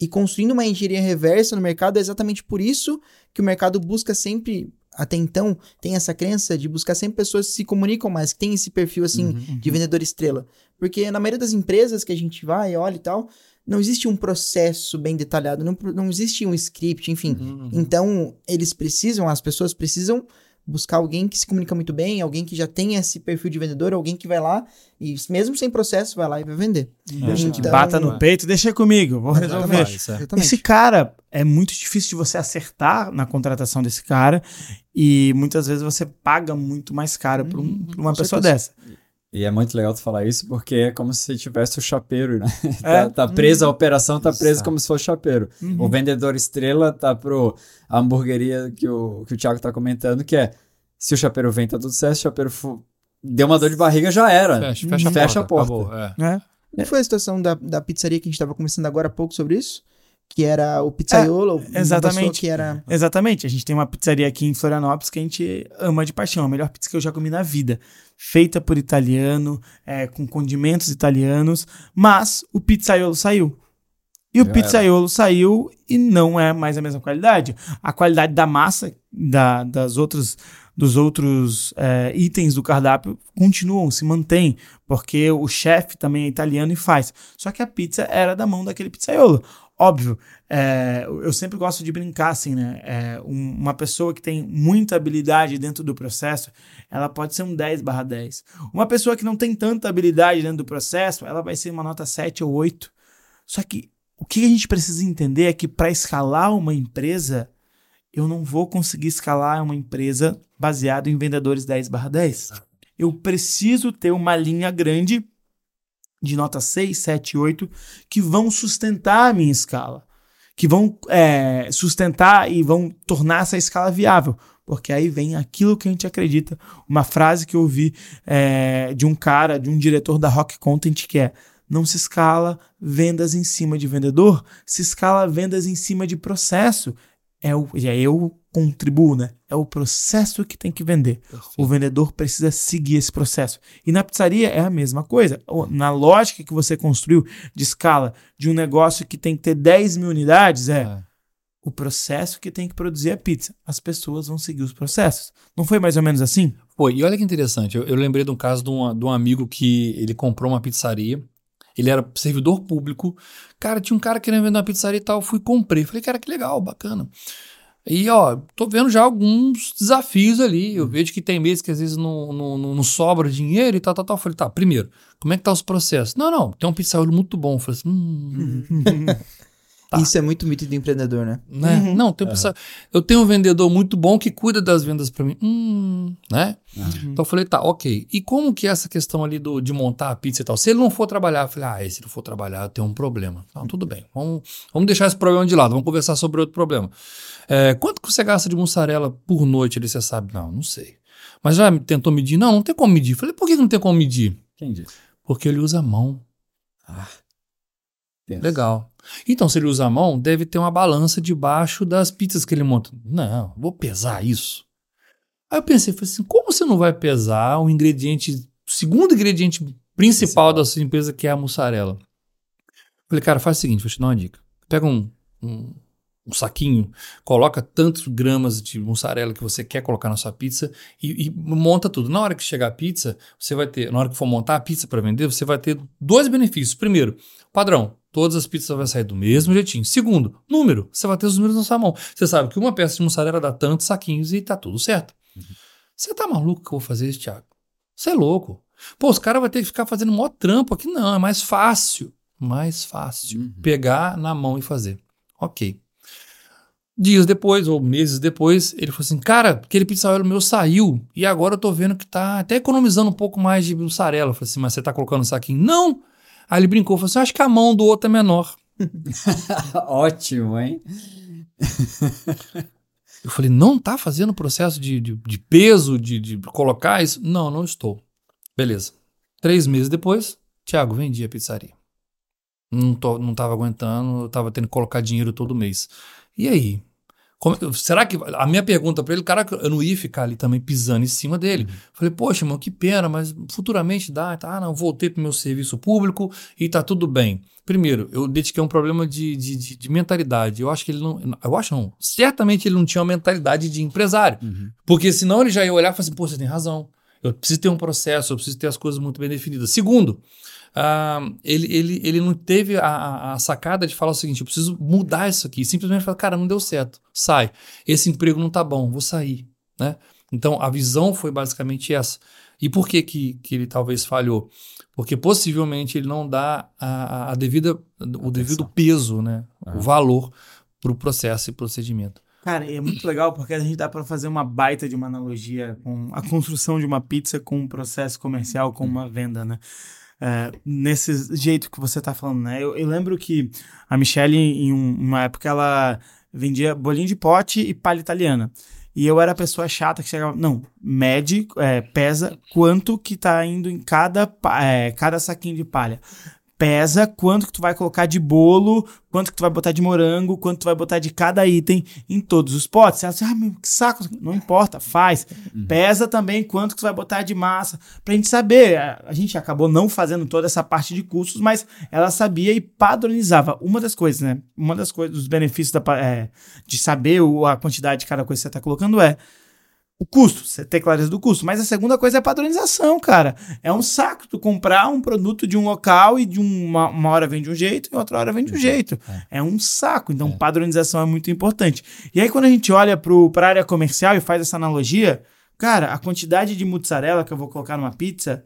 D: E construindo uma engenharia reversa no mercado é exatamente por isso que o mercado busca sempre, até então, tem essa crença de buscar sempre pessoas que se comunicam mais, que tem esse perfil assim uhum, uhum. de vendedor estrela. Porque na maioria das empresas que a gente vai, olha e tal, não existe um processo bem detalhado, não, não existe um script, enfim. Uhum, uhum. Então, eles precisam, as pessoas precisam buscar alguém que se comunica muito bem, alguém que já tem esse perfil de vendedor, alguém que vai lá e mesmo sem processo vai lá e vai vender.
A: Deixa então, que bata no peito, deixa comigo, vou resolver. Esse cara é muito difícil de você acertar na contratação desse cara e muitas vezes você paga muito mais caro por, um, uhum, por uma pessoa certeza. dessa.
B: E é muito legal tu falar isso porque é como se tivesse o chapeiro, né? [laughs] É. tá, tá preso, a uhum. operação tá presa como se fosse chapeiro. Uhum. O vendedor estrela tá pro a hamburgueria que o, que o Thiago tá comentando, que é se o chapeiro vem, tá tudo certo, se o chapeiro deu uma dor de barriga, já era.
C: Fecha, fecha, uhum. fecha a porta. Acabou,
D: é. é. Como foi a situação da, da pizzaria que a gente tava conversando agora há pouco sobre isso? Que era o pizzaiolo,
A: é, exatamente.
D: que era
A: Exatamente. A gente tem uma pizzaria aqui em Florianópolis que a gente ama de paixão, a melhor pizza que eu já comi na vida, feita por italiano, é, com condimentos italianos, mas o pizzaiolo saiu. E o pizzaiolo saiu e não é mais a mesma qualidade. A qualidade da massa da, das outras dos outros é, itens do cardápio continuam, se mantém, porque o chefe também é italiano e faz. Só que a pizza era da mão daquele pizzaiolo. Óbvio, é, eu sempre gosto de brincar assim, né? É, um, uma pessoa que tem muita habilidade dentro do processo, ela pode ser um 10 barra 10. Uma pessoa que não tem tanta habilidade dentro do processo, ela vai ser uma nota 7 ou 8. Só que o que a gente precisa entender é que para escalar uma empresa, eu não vou conseguir escalar uma empresa baseada em vendedores 10 barra 10. Eu preciso ter uma linha grande de nota 6, 7, 8, que vão sustentar a minha escala, que vão é, sustentar e vão tornar essa escala viável. Porque aí vem aquilo que a gente acredita. Uma frase que eu ouvi é, de um cara, de um diretor da Rock Content, que é: Não se escala vendas em cima de vendedor, se escala vendas em cima de processo. É o, é eu contribuo, né? É o processo que tem que vender. Perfeito. O vendedor precisa seguir esse processo. E na pizzaria é a mesma coisa. Na lógica que você construiu de escala de um negócio que tem que ter 10 mil unidades, é, é. o processo que tem que produzir a pizza. As pessoas vão seguir os processos. Não foi mais ou menos assim?
C: Foi. E olha que interessante. Eu, eu lembrei de um caso de um, de um amigo que ele comprou uma pizzaria. Ele era servidor público. Cara, tinha um cara querendo vender uma pizzaria e tal. Eu fui e comprei. Falei, cara, que legal, bacana. E, ó, tô vendo já alguns desafios ali. Eu vejo que tem meses que às vezes não, não, não, sobra dinheiro e tal, tal, tal. Eu falei, tá, primeiro, como é que tá os processos? Não, não, tem um pizzaiolo muito bom. Eu falei assim, hum. [laughs]
D: tá. Isso é muito mito do empreendedor, né?
C: né? Uhum. Não, tem um uhum. eu tenho um vendedor muito bom que cuida das vendas para mim. Hum, né? Uhum. Então eu falei, tá, ok. E como que é essa questão ali do, de montar a pizza e tal? Se ele não for trabalhar, eu falei, ah, se ele não for trabalhar, tem um problema. Então, tudo bem. Vamos, vamos deixar esse problema de lado, vamos conversar sobre outro problema. É, quanto que você gasta de mussarela por noite ali, você sabe? Não, não sei. Mas já tentou medir? Não, não tem como medir. Falei, por que não tem como medir?
B: Quem disse?
C: Porque ele usa a mão. Ah, Legal. Então, se ele usa a mão, deve ter uma balança debaixo das pizzas que ele monta. Não, vou pesar isso. Aí eu pensei, falei assim, como você não vai pesar o ingrediente, o segundo ingrediente principal, principal, da sua empresa, que é a mussarela? Falei, cara, faz o seguinte, vou te dar uma dica. Pega um, um um saquinho, coloca tantos gramas de mussarela que você quer colocar na sua pizza e, e, monta tudo. Na hora que chegar a pizza, você vai ter, na hora que for montar a pizza para vender, você vai ter dois benefícios. Primeiro, padrão, todas as pizzas vão sair do mesmo jeitinho. Segundo, número, você vai ter os números na sua mão. Você sabe que uma peça de mussarela dá tantos saquinhos e tá tudo certo. Uhum. Você tá maluco que eu vou fazer isso, Thiago? Você é louco. Pô, os caras vão ter que ficar fazendo maior trampo aqui. Não, é mais fácil. Mais fácil. Uhum. Pegar na mão e fazer. Ok. Dias depois, ou meses depois, ele falou assim: Cara, aquele pizzaiolo meu saiu e agora eu tô vendo que tá até economizando um pouco mais de mussarela. Eu falei assim: Mas você tá colocando saquinho? Não! Aí ele brincou, falou assim: Acho que a mão do outro é menor. [laughs]
B: Ótimo, hein?
C: eu falei: Não tá fazendo processo de, de, de peso, de, de colocar isso? Não, não estou. Beleza. Três meses depois, Thiago, vendi a pizzaria. Não, tô, não tava aguentando, eu tava tendo que colocar dinheiro todo mês. E aí? Como, será que. A minha pergunta para ele, cara, eu não ia ficar ali também pisando em cima dele. Uhum. Falei, poxa, irmão, que pena, mas futuramente dá. Tá, ah, não, voltei para o meu serviço público e tá tudo bem. Primeiro, eu dediquei um problema de, de, de, de, mentalidade. Eu acho que ele não. Eu acho não. Certamente ele não tinha uma mentalidade de empresário. Uhum. Porque senão ele já ia olhar e falar assim, pô, você tem razão. Eu preciso ter um processo, eu preciso ter as coisas muito bem definidas. Segundo, uh, ele, ele, ele não teve a, a, sacada de falar o seguinte: eu preciso mudar isso aqui. Simplesmente falar, cara, não deu certo, sai. Esse emprego não tá bom, vou sair. Né? Então a visão foi basicamente essa. E por que, que, que ele talvez falhou? Porque possivelmente ele não dá a, a devida, o devido peso, né? o valor para o processo e procedimento.
A: Cara, é muito legal porque a gente dá para fazer uma baita de uma analogia com a construção de uma pizza com um processo comercial, com uma venda, né? É, nesse jeito que você tá falando, né? Eu, eu lembro que a Michelle, em um, uma época, ela vendia bolinho de pote e palha italiana. E eu era a pessoa chata que chegava, não, mede, é, pesa quanto que tá indo em cada, é, cada saquinho de palha pesa quanto que tu vai colocar de bolo, quanto que tu vai botar de morango, quanto tu vai botar de cada item em todos os potes. Você acha, ah, meu, que saco, não importa, faz. Uhum. Pesa também quanto que tu vai botar de massa, pra gente saber. A gente acabou não fazendo toda essa parte de custos, mas ela sabia e padronizava. Uma das coisas, né? Uma das coisas, dos benefícios da, é, de saber a quantidade de cada coisa que você tá colocando é o custo, você ter clareza do custo. Mas a segunda coisa é a padronização, cara. É um saco tu comprar um produto de um local e de uma, uma hora vem de um jeito e outra hora vem de um jeito. É, é um saco. Então, é. padronização é muito importante. E aí, quando a gente olha para a área comercial e faz essa analogia, cara, a quantidade de mozzarella que eu vou colocar numa pizza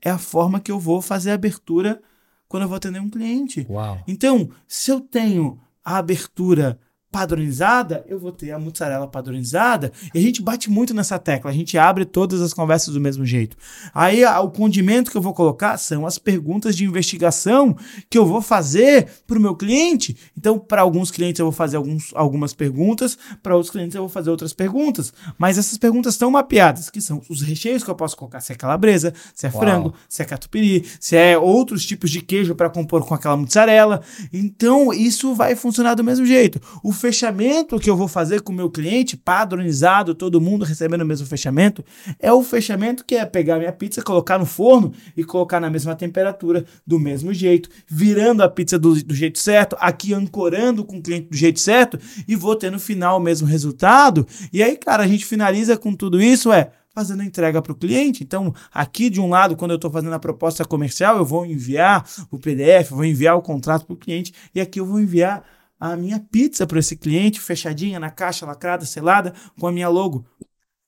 A: é a forma que eu vou fazer a abertura quando eu vou atender um cliente.
C: Uau.
A: Então, se eu tenho a abertura padronizada, eu vou ter a mussarela padronizada. E a gente bate muito nessa tecla, a gente abre todas as conversas do mesmo jeito. Aí o condimento que eu vou colocar são as perguntas de investigação que eu vou fazer para o meu cliente. Então, para alguns clientes eu vou fazer alguns, algumas perguntas, para outros clientes eu vou fazer outras perguntas. Mas essas perguntas estão mapeadas, que são os recheios que eu posso colocar, se é calabresa, se é Uau. frango, se é catupiry, se é outros tipos de queijo para compor com aquela mussarela. Então, isso vai funcionar do mesmo jeito. O fechamento que eu vou fazer com o meu cliente, padronizado, todo mundo recebendo o mesmo fechamento, é o fechamento que é pegar minha pizza, colocar no forno e colocar na mesma temperatura, do mesmo jeito, virando a pizza do, do jeito certo, aqui ancorando com o cliente do jeito certo e vou ter no final o mesmo resultado. E aí, cara, a gente finaliza com tudo isso, é fazendo entrega para o cliente. Então, aqui de um lado, quando eu estou fazendo a proposta comercial, eu vou enviar o PDF, vou enviar o contrato para o cliente, e aqui eu vou enviar a minha pizza para esse cliente, fechadinha na caixa, lacrada, selada, com a minha logo.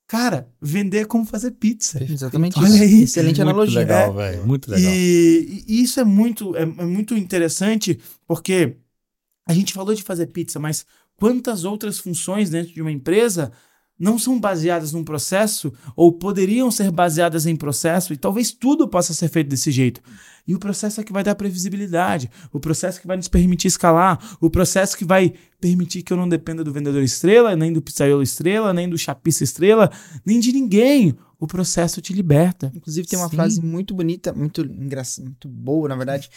A: Cara, vender é como fazer pizza.
D: Exatamente Olha isso. Isso. Excelente
C: muito
D: analogia.
C: Legal, é. velho. Muito legal.
A: E, e, isso é muito, é, é muito interessante porque a gente falou de fazer pizza, mas quantas outras funções dentro de uma empresa não são baseadas num processo ou poderiam ser baseadas em processo e talvez tudo possa ser feito desse jeito. E o processo é que vai dar previsibilidade, o processo que vai nos permitir escalar, o processo que vai permitir que eu não dependa do vendedor estrela, nem do pizzaiolo estrela, nem do chapista estrela, nem de ninguém. O processo te liberta.
D: Inclusive tem uma Sim. frase muito bonita, muito engraçada, muito boa, na verdade.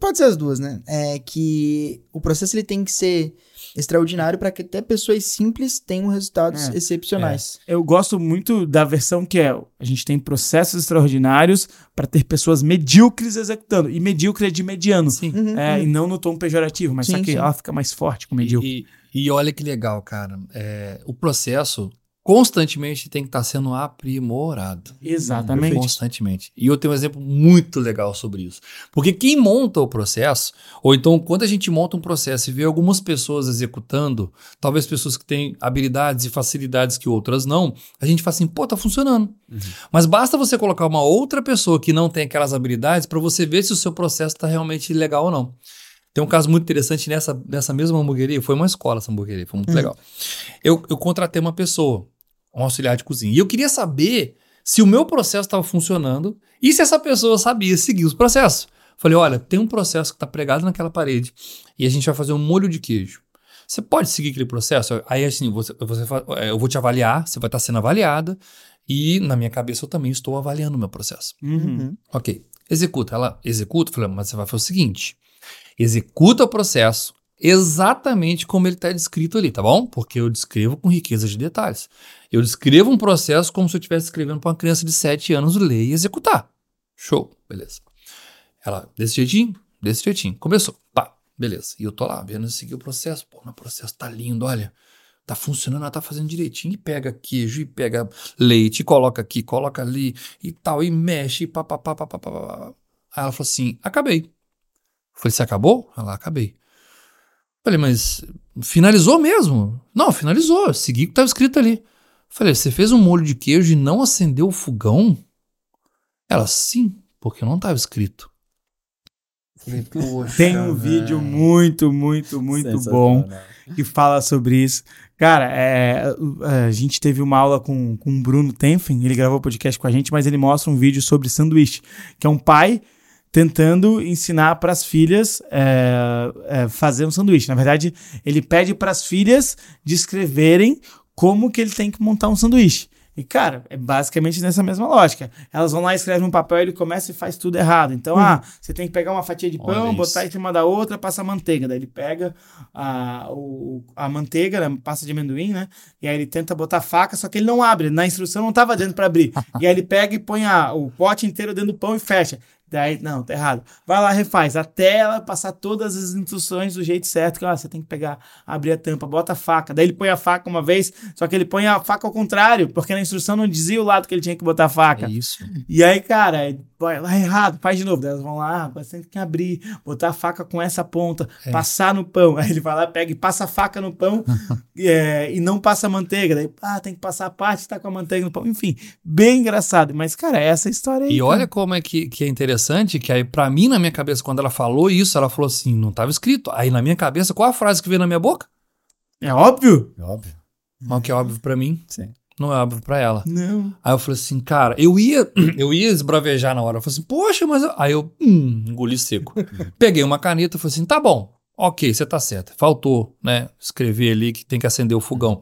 D: Pode ser as duas, né? É que o processo ele tem que ser extraordinário para que até pessoas simples tenham resultados é, excepcionais.
A: É. Eu gosto muito da versão que é a gente tem processos extraordinários para ter pessoas medíocres executando. E medíocre é de mediano. Sim. Uhum, é, uhum. E não no tom pejorativo, mas sim, só que sim. ela fica mais forte com medíocre.
C: E, e olha que legal, cara. É, o processo constantemente tem que estar tá sendo aprimorado.
A: Exatamente.
C: Constantemente. E eu tenho um exemplo muito legal sobre isso. Porque quem monta o processo, ou então quando a gente monta um processo e vê algumas pessoas executando, talvez pessoas que têm habilidades e facilidades que outras não, a gente fala assim, pô, tá funcionando. Uhum. Mas basta você colocar uma outra pessoa que não tem aquelas habilidades para você ver se o seu processo está realmente legal ou não. Tem um caso muito interessante nessa, nessa mesma hamburgueria, foi uma escola essa hamburgueria, foi muito uhum. legal. Eu, eu contratei uma pessoa, um auxiliar de cozinha. E eu queria saber se o meu processo estava funcionando e se essa pessoa sabia seguir os processos. Falei, olha, tem um processo que está pregado naquela parede e a gente vai fazer um molho de queijo. Você pode seguir aquele processo? Aí, assim, você, você, é, eu vou te avaliar, você vai estar tá sendo avaliada e, na minha cabeça, eu também estou avaliando o meu processo.
A: Uhum.
C: Ok. Executa. Ela executa. Falei, mas você vai fazer o seguinte: executa o processo, exatamente como ele está descrito ali, tá bom? Porque eu descrevo com riqueza de detalhes. Eu descrevo um processo como se eu estivesse escrevendo para uma criança de 7 anos ler e executar. Show, beleza. Ela, desse jeitinho, desse jeitinho. Começou, pá, beleza. E eu tô lá vendo seguir o processo. Pô, meu processo tá lindo, olha. Tá funcionando, ela tá fazendo direitinho. E pega queijo, e pega leite, e coloca aqui, coloca ali, e tal, e mexe, e pá, pá. Aí ela falou assim: acabei. Eu falei, você acabou? Ela, acabei. Falei, mas finalizou mesmo? Não, finalizou. Segui o que estava escrito ali. Falei, você fez um molho de queijo e não acendeu o fogão? Ela, sim, porque não estava escrito.
A: Falei, Tem um vídeo muito, muito, muito bom que fala sobre isso. Cara, é, a gente teve uma aula com, com o Bruno Tenfen, ele gravou podcast com a gente, mas ele mostra um vídeo sobre sanduíche, que é um pai tentando ensinar para as filhas é, é, fazer um sanduíche. Na verdade, ele pede para as filhas descreverem como que ele tem que montar um sanduíche. E, cara, é basicamente nessa mesma lógica. Elas vão lá, escrevem um papel, ele começa e faz tudo errado. Então, uhum. ah, você tem que pegar uma fatia de pão, botar em cima da outra, passa manteiga. Daí ele pega a, o, a manteiga, né, passa de amendoim, né? E aí ele tenta botar a faca, só que ele não abre. Na instrução não estava dentro para abrir. [laughs] e aí ele pega e põe a, o pote inteiro dentro do pão e fecha. Daí, não, tá errado. Vai lá, refaz. Até ela passar todas as instruções do jeito certo. Que ó, você tem que pegar, abrir a tampa, bota a faca. Daí ele põe a faca uma vez, só que ele põe a faca ao contrário, porque na instrução não dizia o lado que ele tinha que botar a faca.
C: É isso.
A: E aí, cara, vai lá errado, faz de novo. Daí elas vão lá, você tem que abrir, botar a faca com essa ponta, é. passar no pão. Aí ele vai lá, pega e passa a faca no pão [laughs] é, e não passa a manteiga. Daí, ah, tem que passar a parte que tá com a manteiga no pão. Enfim, bem engraçado. Mas, cara, é essa história aí.
C: E
A: cara.
C: olha como é que, que é interessante que aí, para mim, na minha cabeça, quando ela falou isso, ela falou assim: não estava escrito. Aí na minha cabeça, qual a frase que veio na minha boca?
A: É óbvio?
B: É óbvio.
C: Mas o que é óbvio pra mim,
B: Sim.
C: Não é óbvio pra ela.
A: Não.
C: Aí eu falei assim, cara, eu ia, [clears throat] eu ia esbravejar na hora. Eu falei assim, poxa, mas. eu-" Aí eu hum, engoli seco. [laughs] Peguei uma caneta e falei assim, tá bom, ok, você tá certo. Faltou, né? Escrever ali que tem que acender o fogão.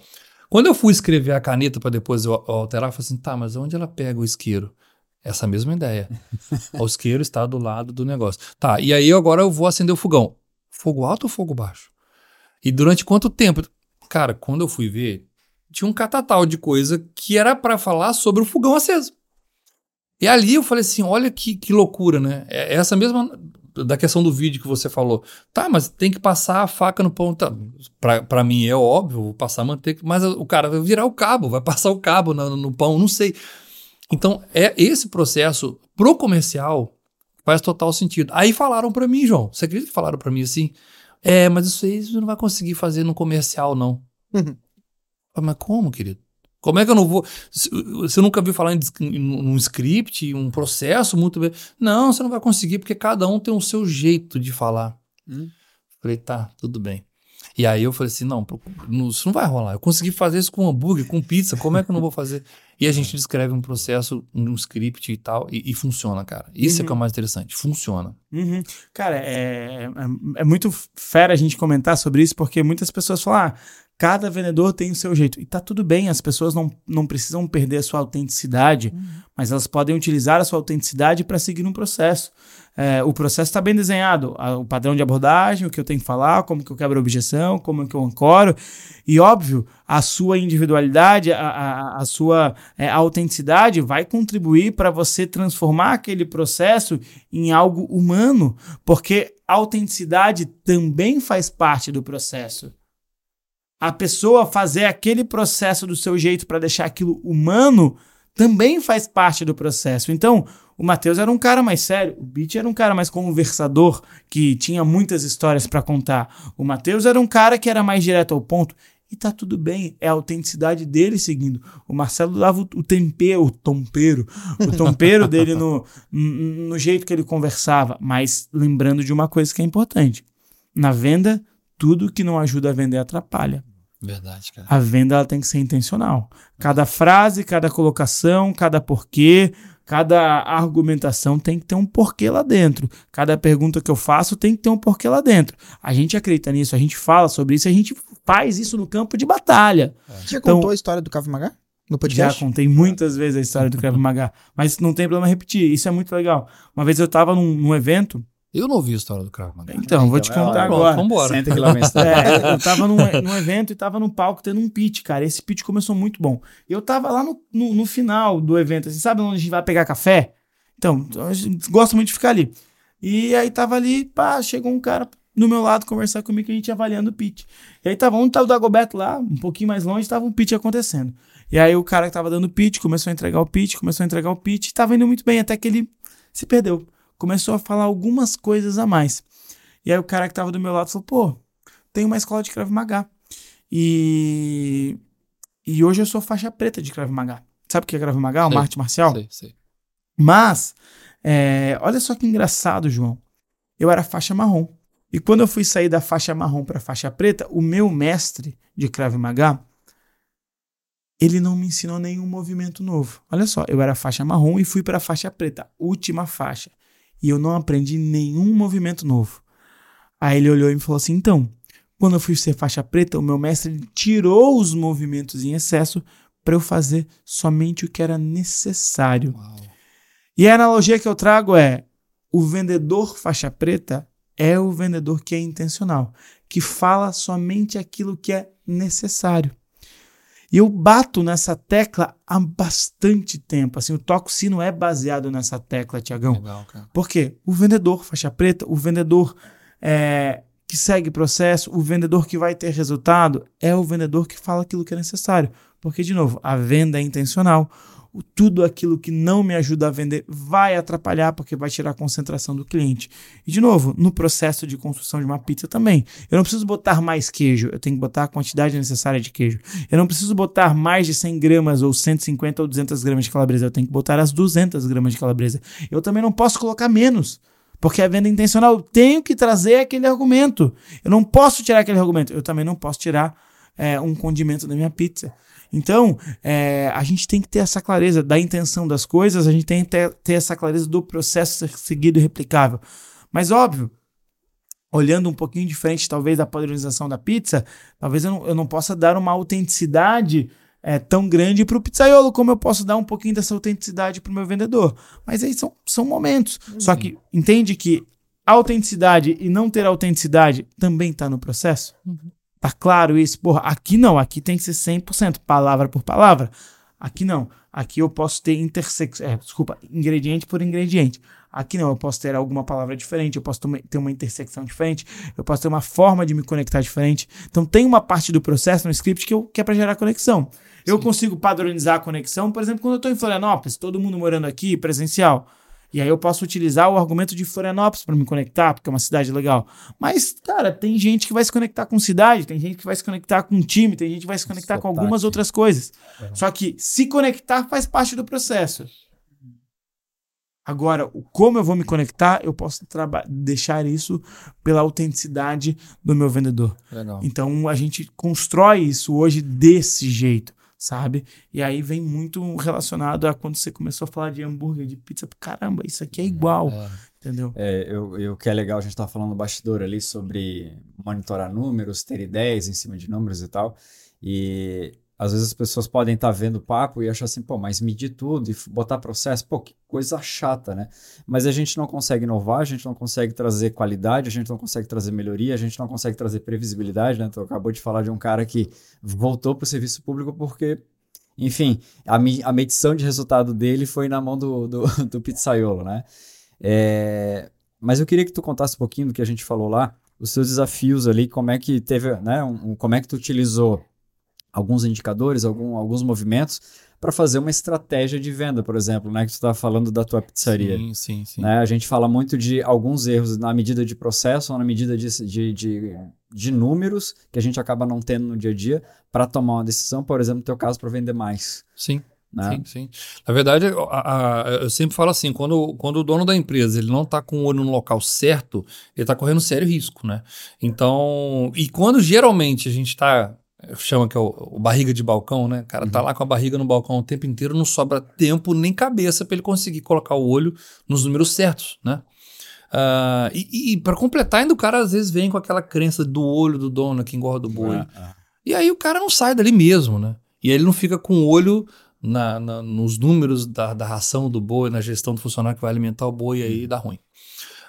C: Quando eu fui escrever a caneta pra depois eu alterar, eu falei assim, tá, mas onde ela pega o isqueiro? Essa mesma ideia. [laughs] o isqueiro está do lado do negócio. Tá, e aí agora eu vou acender o fogão. Fogo alto ou fogo baixo? E durante quanto tempo? Cara, quando eu fui ver, tinha um catatal de coisa que era pra falar sobre o fogão aceso. E ali eu falei assim, olha que, que loucura, né? É essa mesma da questão do vídeo que você falou. Tá, mas tem que passar a faca no pão. Tá, pra, mim é óbvio, vou passar manteiga, mas o cara vai virar o cabo, vai passar o cabo no, no pão, não sei. Então, é esse processo pro comercial faz total sentido. Aí falaram pra mim, João, você acredita que falaram pra mim assim? É, mas isso aí você não vai conseguir fazer no comercial, não.
D: Uhum.
C: Mas como, querido? Como é que eu não vou. Você nunca viu falar em, um script, um processo muito bem. Não, você não vai conseguir, porque cada um tem o seu jeito de falar.
B: Hum.
C: Falei, tá, tudo bem. E aí eu falei assim: não, isso não vai rolar. Eu consegui fazer isso com hambúrguer, com pizza, como é que eu não vou fazer? [laughs] E a gente descreve um processo, um script e tal, e, e funciona, cara. Isso é que é o mais interessante. Funciona.
A: Uhum. Cara, é, é, é muito fera a gente comentar sobre isso, porque muitas pessoas falam, ah, cada vendedor tem o seu jeito. E tá tudo bem, as pessoas não, não precisam perder a sua autenticidade, mas elas podem utilizar a sua autenticidade para seguir um processo. É, o processo está bem desenhado, a- o padrão de abordagem, o que eu tenho que falar, como que eu quebro a objeção, como que eu ancoro. E óbvio, a sua individualidade, a, a, a sua é, autenticidade vai contribuir para você transformar aquele processo em algo humano, porque a autenticidade também faz parte do processo. A pessoa fazer aquele processo do seu jeito para deixar aquilo humano também faz parte do processo. Então, o Matheus era um cara mais sério, o Beat era um cara mais conversador, que tinha muitas histórias para contar. O Matheus era um cara que era mais direto ao ponto. E tá tudo bem, é a autenticidade dele seguindo. O Marcelo dava o, tempero, o tompeiro, o tompeiro dele no, no jeito que ele conversava, mas lembrando de uma coisa que é importante. Na venda, tudo que não ajuda a vender atrapalha.
C: Verdade, cara.
A: A venda ela tem que ser intencional. Cada frase, cada colocação, cada porquê, cada argumentação tem que ter um porquê lá dentro. Cada pergunta que eu faço tem que ter um porquê lá dentro. A gente acredita nisso, a gente fala sobre isso, a gente faz isso no campo de batalha.
D: Você já
A: Então-
D: contou a história do Krav Maga? No
A: Já
D: podcast?
A: contei muitas vezes a história do Krav Maga, mas não tem problema repetir. Isso é muito legal. Uma vez eu tava num, num evento,
C: Eu não ouvi a história do Krav Maga.
A: então, vou te
B: Então
A: contar agora.
C: vambora.
B: Senta que lá vem.
A: É, eu [laughs] tava num, num evento e tava num palco tendo um pitch, cara. Esse pitch começou muito bom. Eu tava lá no, no, no final do evento, assim, sabe onde a gente vai pegar café? Então, a gente gosta muito de ficar ali. E aí tava ali, pá, chegou um cara no meu lado conversar comigo que a gente ia avaliando o pitch. E aí tava um tava o Dagoberto lá, um pouquinho mais longe, tava um pitch acontecendo. E aí o cara que tava dando pitch começou a entregar o pitch, começou a entregar o pitch, tava indo muito bem, até que ele se perdeu. Começou a falar algumas coisas a mais. E aí o cara que tava do meu lado falou, pô, tem uma escola de Krav Maga. E, e hoje eu sou faixa preta de Krav Maga. Sabe o que é Krav Maga? Uma
C: Sei,
A: arte marcial?
C: Sei, sei.
A: Mas, é, olha só que engraçado, João. Eu era faixa marrom. E quando eu fui sair da faixa marrom para faixa preta, o meu mestre de Krav Maga, ele não me ensinou nenhum movimento novo. Olha só, eu era faixa marrom e fui para faixa preta, última faixa. E eu não aprendi nenhum movimento novo. Aí ele olhou e me falou assim: então, quando eu fui ser faixa preta, o meu mestre tirou os movimentos em excesso para eu fazer somente o que era necessário.
C: Uau.
A: E a analogia que eu trago é: o vendedor faixa preta é o vendedor que é intencional, que fala somente aquilo que é necessário. E eu bato nessa tecla há bastante tempo. Assim, o toco sino é baseado nessa tecla, Tiagão.
C: Legal, cara.
A: Por quê? O vendedor faixa preta, o vendedor é, que segue processo, o vendedor que vai ter resultado, é o vendedor que fala aquilo que é necessário. Porque, de novo, a venda é intencional. Tudo aquilo que não me ajuda a vender vai atrapalhar, porque vai tirar a concentração do cliente. E, de novo, no processo de construção de uma pizza também. Eu não preciso botar mais queijo, eu tenho que botar a quantidade necessária de queijo. Eu não preciso botar mais de 100 gramas, ou 150 ou 200 gramas de calabresa. Eu tenho que botar as 200 gramas de calabresa. Eu também não posso colocar menos. Porque a venda intencional, eu tenho que trazer aquele argumento. Eu não posso tirar aquele argumento. Eu também não posso tirar é, um condimento na minha pizza. Então, é, a gente tem que ter essa clareza da intenção das coisas, a gente tem que ter, ter essa clareza do processo seguido e replicável. Mas, óbvio, olhando um pouquinho diferente, talvez, da padronização da pizza, talvez eu não, eu não possa dar uma autenticidade é, tão grande para o pizzaiolo, como eu posso dar um pouquinho dessa autenticidade para o meu vendedor. Mas aí são, são momentos. Uhum. Só que entende que autenticidade e não ter autenticidade também está no processo? Uhum. Tá claro isso? Porra, aqui não, aqui tem que ser 100%, palavra por palavra. Aqui não. Aqui eu posso ter intersecção, é, desculpa, ingrediente por ingrediente. Aqui não, eu posso ter alguma palavra diferente, eu posso ter uma intersecção diferente, eu posso ter uma forma de me conectar diferente. Então tem uma parte do processo no script que, eu, que é para gerar conexão. Sim. Eu consigo padronizar a conexão, por exemplo, quando eu estou em Florianópolis, todo mundo morando aqui, presencial. E aí eu posso utilizar o argumento de Florianópolis para me conectar, porque é uma cidade legal. Mas, cara, tem gente que vai se conectar com cidade, tem gente que vai se conectar com time, tem gente que vai se conectar com algumas outras coisas. É. Só que se conectar faz parte do processo. Agora, como eu vou me conectar, eu posso deixar isso pela autenticidade do meu vendedor. Legal. Então a gente constrói isso hoje desse jeito, sabe? E aí vem muito relacionado a quando você começou a falar de hambúrguer, de pizza. Caramba, isso aqui é igual. É. Entendeu?
B: É, eu, eu, o que é legal, a gente estava falando no bastidor ali sobre monitorar números, ter ideias em cima de números e tal. E às vezes as pessoas podem estar tá vendo o papo e achar assim, pô, mas medir tudo e botar processo, pô, que coisa chata, né? Mas a gente não consegue inovar, a gente não consegue trazer qualidade, a gente não consegue trazer melhoria, a gente não consegue trazer previsibilidade, né? Tu acabou de falar de um cara que voltou para o serviço público porque, enfim, a, a medição de resultado dele foi na mão do, do, [laughs] do pizzaiolo, né? É, mas eu queria que tu contasse um pouquinho do que a gente falou lá, os seus desafios ali, como é que teve, né? Um, como é que tu utilizou alguns indicadores, algum, alguns movimentos para fazer uma estratégia de venda, por exemplo, né? Que tu estava falando da tua pizzaria.
C: Sim, sim, sim.
B: Né? A gente fala muito de alguns erros na medida de processo ou na medida de, de, de, de números que a gente acaba não tendo no dia a dia para tomar uma decisão, por exemplo, no teu caso, para vender mais.
C: Sim. Né? Sim, sim. Na verdade, a, a, eu sempre falo assim, quando, quando o dono da empresa ele não está com o olho no local certo, ele está correndo sério risco, né? Então, e quando geralmente a gente está chama que é o, o, barriga de balcão, né? O cara tá uhum. tá lá com a barriga no balcão o tempo inteiro, não sobra tempo nem cabeça para ele conseguir colocar o olho nos números certos, né? Uh, e, e para completar, ainda o cara às vezes vem com aquela crença do olho do dono que engorda o boi. Ah, ah. E aí o cara não sai dali mesmo, né? E aí ele não fica com o olho na, na, nos números da, da ração do boi, na gestão do funcionário que vai alimentar o boi, e aí uhum. dá ruim.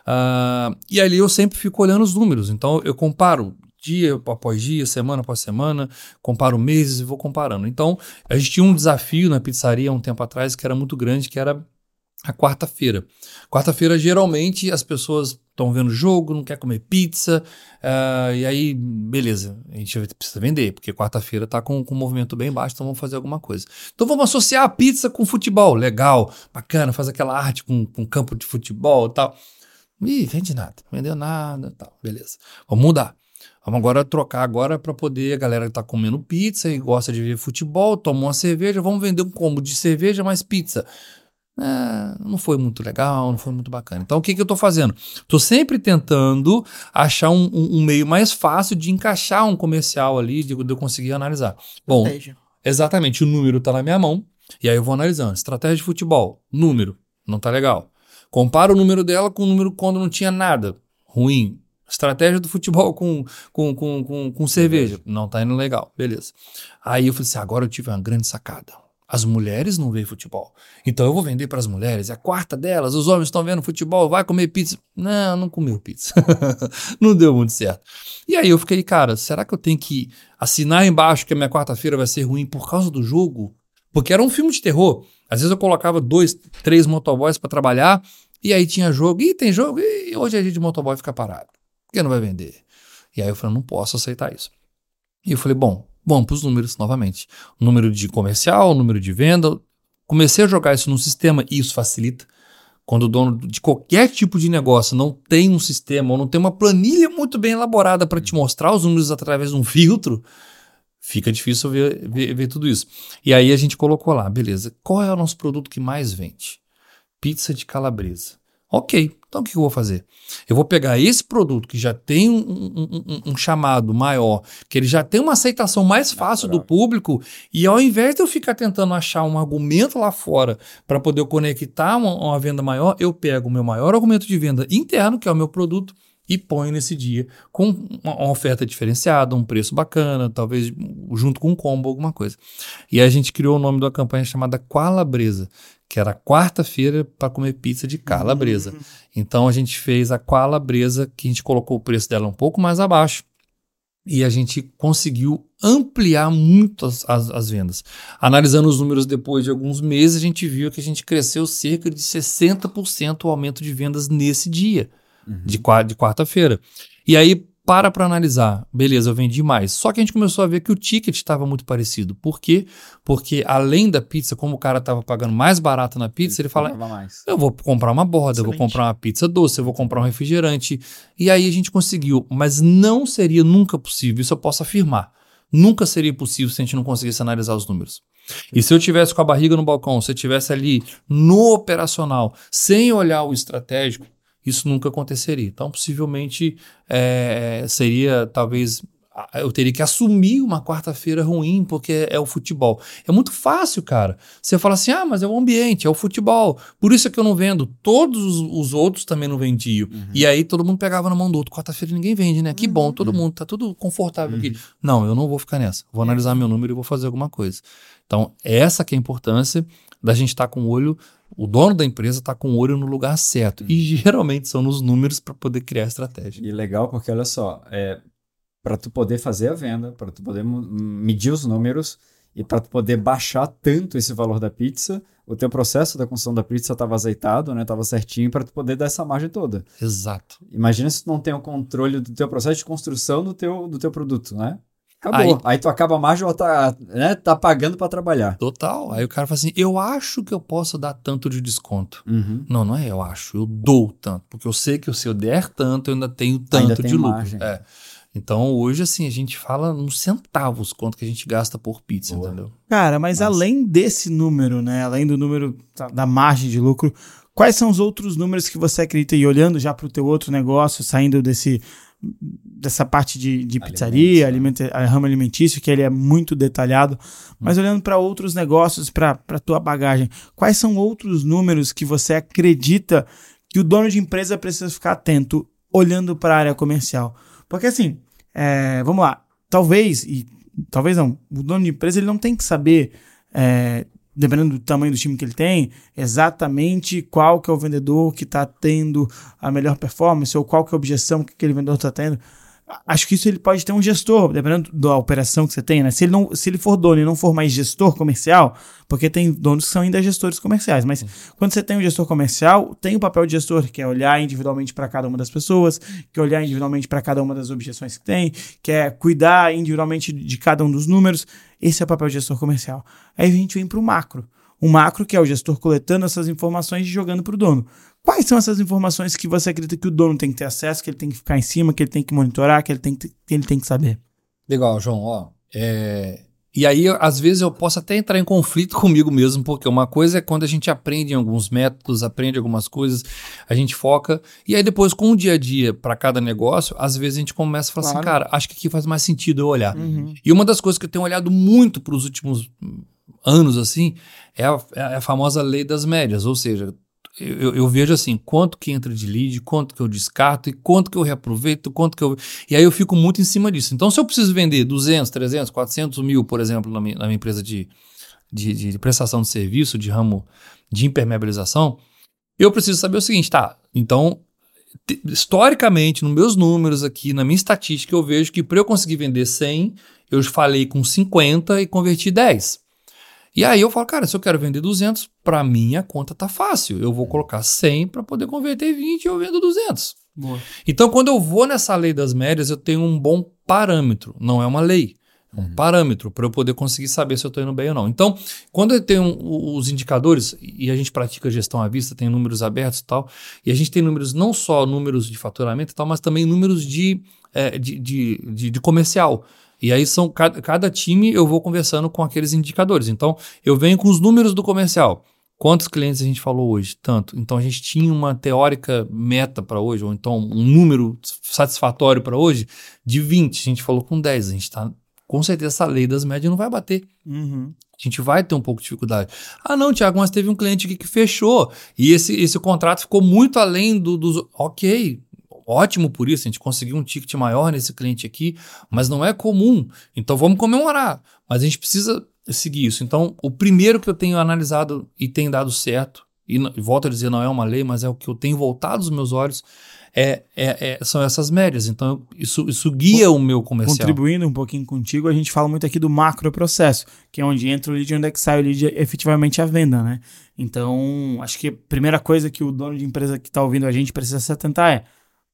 C: Uh, e ali eu sempre fico olhando os números. Então eu comparo dia após dia, semana após semana, comparo meses e vou comparando. Então, a gente tinha um desafio na pizzaria um tempo atrás que era muito grande, que era a quarta-feira. Quarta-feira, geralmente, as pessoas estão vendo jogo, não quer comer pizza, uh, e aí, beleza, a gente precisa vender, porque quarta-feira está com, com um movimento bem baixo, então vamos fazer alguma coisa. Então vamos associar a pizza com futebol, legal, bacana, faz aquela arte com, com campo de futebol e tal. Ih, vende nada, vendeu nada tal, beleza. Vamos mudar. Vamos agora trocar agora para poder a galera que tá comendo pizza e gosta de ver futebol, toma uma cerveja, vamos vender um combo de cerveja mais pizza. É, não foi muito legal, não foi muito bacana. Então o que, que eu estou fazendo? Estou sempre tentando achar um, um, um, meio mais fácil de encaixar um comercial ali, de, de eu conseguir analisar. Bom, exatamente, o número está na minha mão, e aí eu vou analisando. Estratégia de futebol, número, não tá legal. Compara o número dela com o número quando não tinha nada. Ruim. Estratégia do futebol com, com, com, com, com cerveja. Não tá indo legal. Beleza. Aí eu falei assim: agora eu tive uma grande sacada. As mulheres não veem futebol. Então eu vou vender para as mulheres. É a quarta delas. Os homens estão vendo futebol. Vai comer pizza. Não, não comeu pizza. [laughs] não deu muito certo. E aí eu fiquei, cara, será que eu tenho que assinar embaixo que a minha quarta-feira vai ser ruim por causa do jogo? Porque era um filme de terror. Às vezes eu colocava dois, três motoboys para trabalhar. E aí tinha jogo. E tem jogo. E hoje a gente de motoboy fica parado que não vai vender? E aí eu falei, não posso aceitar isso. E eu falei, bom, vamos para os números novamente. número de comercial, número de venda. Comecei a jogar isso no sistema e isso facilita. Quando o dono de qualquer tipo de negócio não tem um sistema ou não tem uma planilha muito bem elaborada para te mostrar os números através de um filtro, fica difícil ver, ver, ver, tudo isso. E aí a gente colocou lá, beleza, qual é o nosso produto que mais vende? Pizza de calabresa. Ok, então o que eu vou fazer? Eu vou pegar esse produto que já tem um, um, um, um chamado maior, que ele já tem uma aceitação mais fácil do público, e ao invés de eu ficar tentando achar um argumento lá fora para poder conectar uma, uma venda maior, eu pego o meu maior argumento de venda interno, que é o meu produto, e ponho nesse dia com uma oferta diferenciada, um preço bacana, talvez junto com um combo, alguma coisa. E a gente criou o nome da campanha chamada Qualabresa, que era quarta-feira para comer pizza de calabresa. Uhum. Então a gente fez a calabresa, que a gente colocou o preço dela um pouco mais abaixo. E a gente conseguiu ampliar muito as, as, as, vendas. Analisando os números depois de alguns meses, a gente viu que a gente cresceu cerca de 60% o aumento de vendas nesse dia, uhum. de, de quarta-feira. E aí, para para analisar. Beleza, eu vendi mais. Só que a gente começou a ver que o ticket estava muito parecido. Por quê? Porque além da pizza, como o cara estava pagando mais barato na pizza, ele, ele fala: mais. eu vou comprar uma borda, Excelente. eu vou comprar uma pizza doce, eu vou comprar um refrigerante. E aí a gente conseguiu. Mas não seria nunca possível, isso eu posso afirmar. Nunca seria possível se a gente não conseguisse analisar os números. E se eu tivesse com a barriga no balcão, se eu tivesse ali no operacional, sem olhar o estratégico, isso nunca aconteceria. Então, possivelmente, é, seria talvez eu teria que assumir uma quarta-feira ruim porque é o futebol. É muito fácil, cara. Você fala assim: ah, mas é o ambiente, é o futebol. Por isso é que eu não vendo. Todos os outros também não vendiam. Uhum. E aí todo mundo pegava na mão do outro. Quarta-feira ninguém vende, né? Que bom, todo uhum. mundo, tá tudo confortável uhum. aqui. Não, eu não vou ficar nessa. Vou analisar meu número e vou fazer alguma coisa. Então, essa que é a importância da gente estar tá com o olho o dono da empresa está com o olho no lugar certo. Hum. E geralmente são nos números para poder criar estratégia.
B: E legal porque, olha só, é, para tu poder fazer a venda, para tu poder medir os números e para tu poder baixar tanto esse valor da pizza, o teu processo da construção da pizza estava azeitado, né? Estava certinho para tu poder dar essa margem toda.
C: Exato.
B: Imagina se tu não tem o controle do teu processo de construção do teu, do teu produto, né? Acabou. Aí, aí tu acaba a margem, tá, né, tá pagando para trabalhar.
C: Total. Aí o cara fala assim: eu acho que eu posso dar tanto de desconto. Uhum. Não, não é eu acho, eu dou tanto. Porque eu sei que se eu der tanto, eu ainda tenho tanto ainda de lucro. Margem. É. Então hoje, assim, a gente fala nos centavos quanto que a gente gasta por pizza, Boa. entendeu?
A: Cara, mas Nossa. além desse número, né? Além do número da margem de lucro, quais são os outros números que você acredita? E olhando já para o teu outro negócio, saindo desse dessa parte de, de pizzaria, alimento, ramo alimentício, que ele é muito detalhado, mas hum. olhando para outros negócios, para a tua bagagem, quais são outros números que você acredita que o dono de empresa precisa ficar atento olhando para a área comercial? Porque assim, é, vamos lá, talvez, e talvez não, o dono de empresa ele não tem que saber é, dependendo do tamanho do time que ele tem, exatamente qual que é o vendedor que está tendo a melhor performance ou qual que é a objeção que aquele vendedor está tendo acho que isso ele pode ter um gestor, dependendo da operação que você tem, né? Se ele, não, se ele for dono e não for mais gestor comercial, porque tem donos que são ainda gestores comerciais, mas quando você tem um gestor comercial, tem o papel de gestor, que é olhar individualmente para cada uma das pessoas, que é olhar individualmente para cada uma das objeções que tem, que é cuidar individualmente de cada um dos números. Esse é o papel de gestor comercial. Aí a gente vem para o macro. O macro, que é o gestor coletando essas informações e jogando para o dono. Quais são essas informações que você acredita que o dono tem que ter acesso, que ele tem que ficar em cima, que ele tem que monitorar, que ele tem que, que, ele tem que saber?
C: Legal, João. Ó, é... E aí, às vezes, eu posso até entrar em conflito [laughs] comigo mesmo, porque uma coisa é quando a gente aprende em alguns métodos, aprende algumas coisas, a gente foca, e aí depois, com o dia a dia, para cada negócio, às vezes a gente começa a falar assim, claro. assim, cara, acho que aqui faz mais sentido eu olhar. Uhum. E uma das coisas que eu tenho olhado muito para os últimos anos, assim, é a, é a famosa lei das médias, ou seja, eu, eu, vejo assim, quanto que entra de lead, quanto que eu descarto e quanto que eu reaproveito, quanto que eu... E aí eu fico muito em cima disso. Então, se eu preciso vender 200, 300, 400 mil, por exemplo, na minha, na minha empresa de, de, de, prestação de serviço, de ramo de impermeabilização, eu preciso saber o seguinte, tá, então, historicamente, nos meus números aqui, na minha estatística, eu vejo que para eu conseguir vender 100, eu falei com 50 e converti 10. E aí eu falo, cara, se eu quero vender 200, para mim a conta tá fácil. Eu vou colocar 100 para poder converter 20 e eu vendo 200. Boa. Então, quando eu vou nessa lei das médias, eu tenho um bom parâmetro. Não é uma lei, é um uhum. parâmetro para eu poder conseguir saber se eu estou indo bem ou não. Então, quando eu tenho os indicadores, e a gente pratica gestão à vista, tem números abertos e tal, e a gente tem números, não só números de faturamento e tal, mas também números de, é, de, de, de, de comercial. E aí são cada, cada time eu vou conversando com aqueles indicadores. Então, eu venho com os números do comercial. Quantos clientes a gente falou hoje? Tanto. Então a gente tinha uma teórica meta para hoje, ou então um número satisfatório para hoje de 20. A gente falou com 10. A gente está com certeza essa lei das médias não vai bater.
A: Uhum.
C: A gente vai ter um pouco de dificuldade. Ah, não, Tiago, mas teve um cliente aqui que fechou e esse, esse contrato ficou muito além do, dos. Ok, ótimo por isso, a gente conseguiu um ticket maior nesse cliente aqui, mas não é comum. Então vamos comemorar. Mas a gente precisa seguir isso. Então, o primeiro que eu tenho analisado e tem dado certo, e, e volto a dizer, não é uma lei, mas é o que eu tenho voltado os meus olhos, é, é, é, são essas médias. Então, isso, isso guia o meu comercial.
A: Contribuindo um pouquinho contigo, a gente fala muito aqui do macro processo, que é onde entra o lead e onde é que sai o lead efetivamente a venda, né? Então, acho que a primeira coisa que o dono de empresa que está ouvindo a gente precisa se atentar é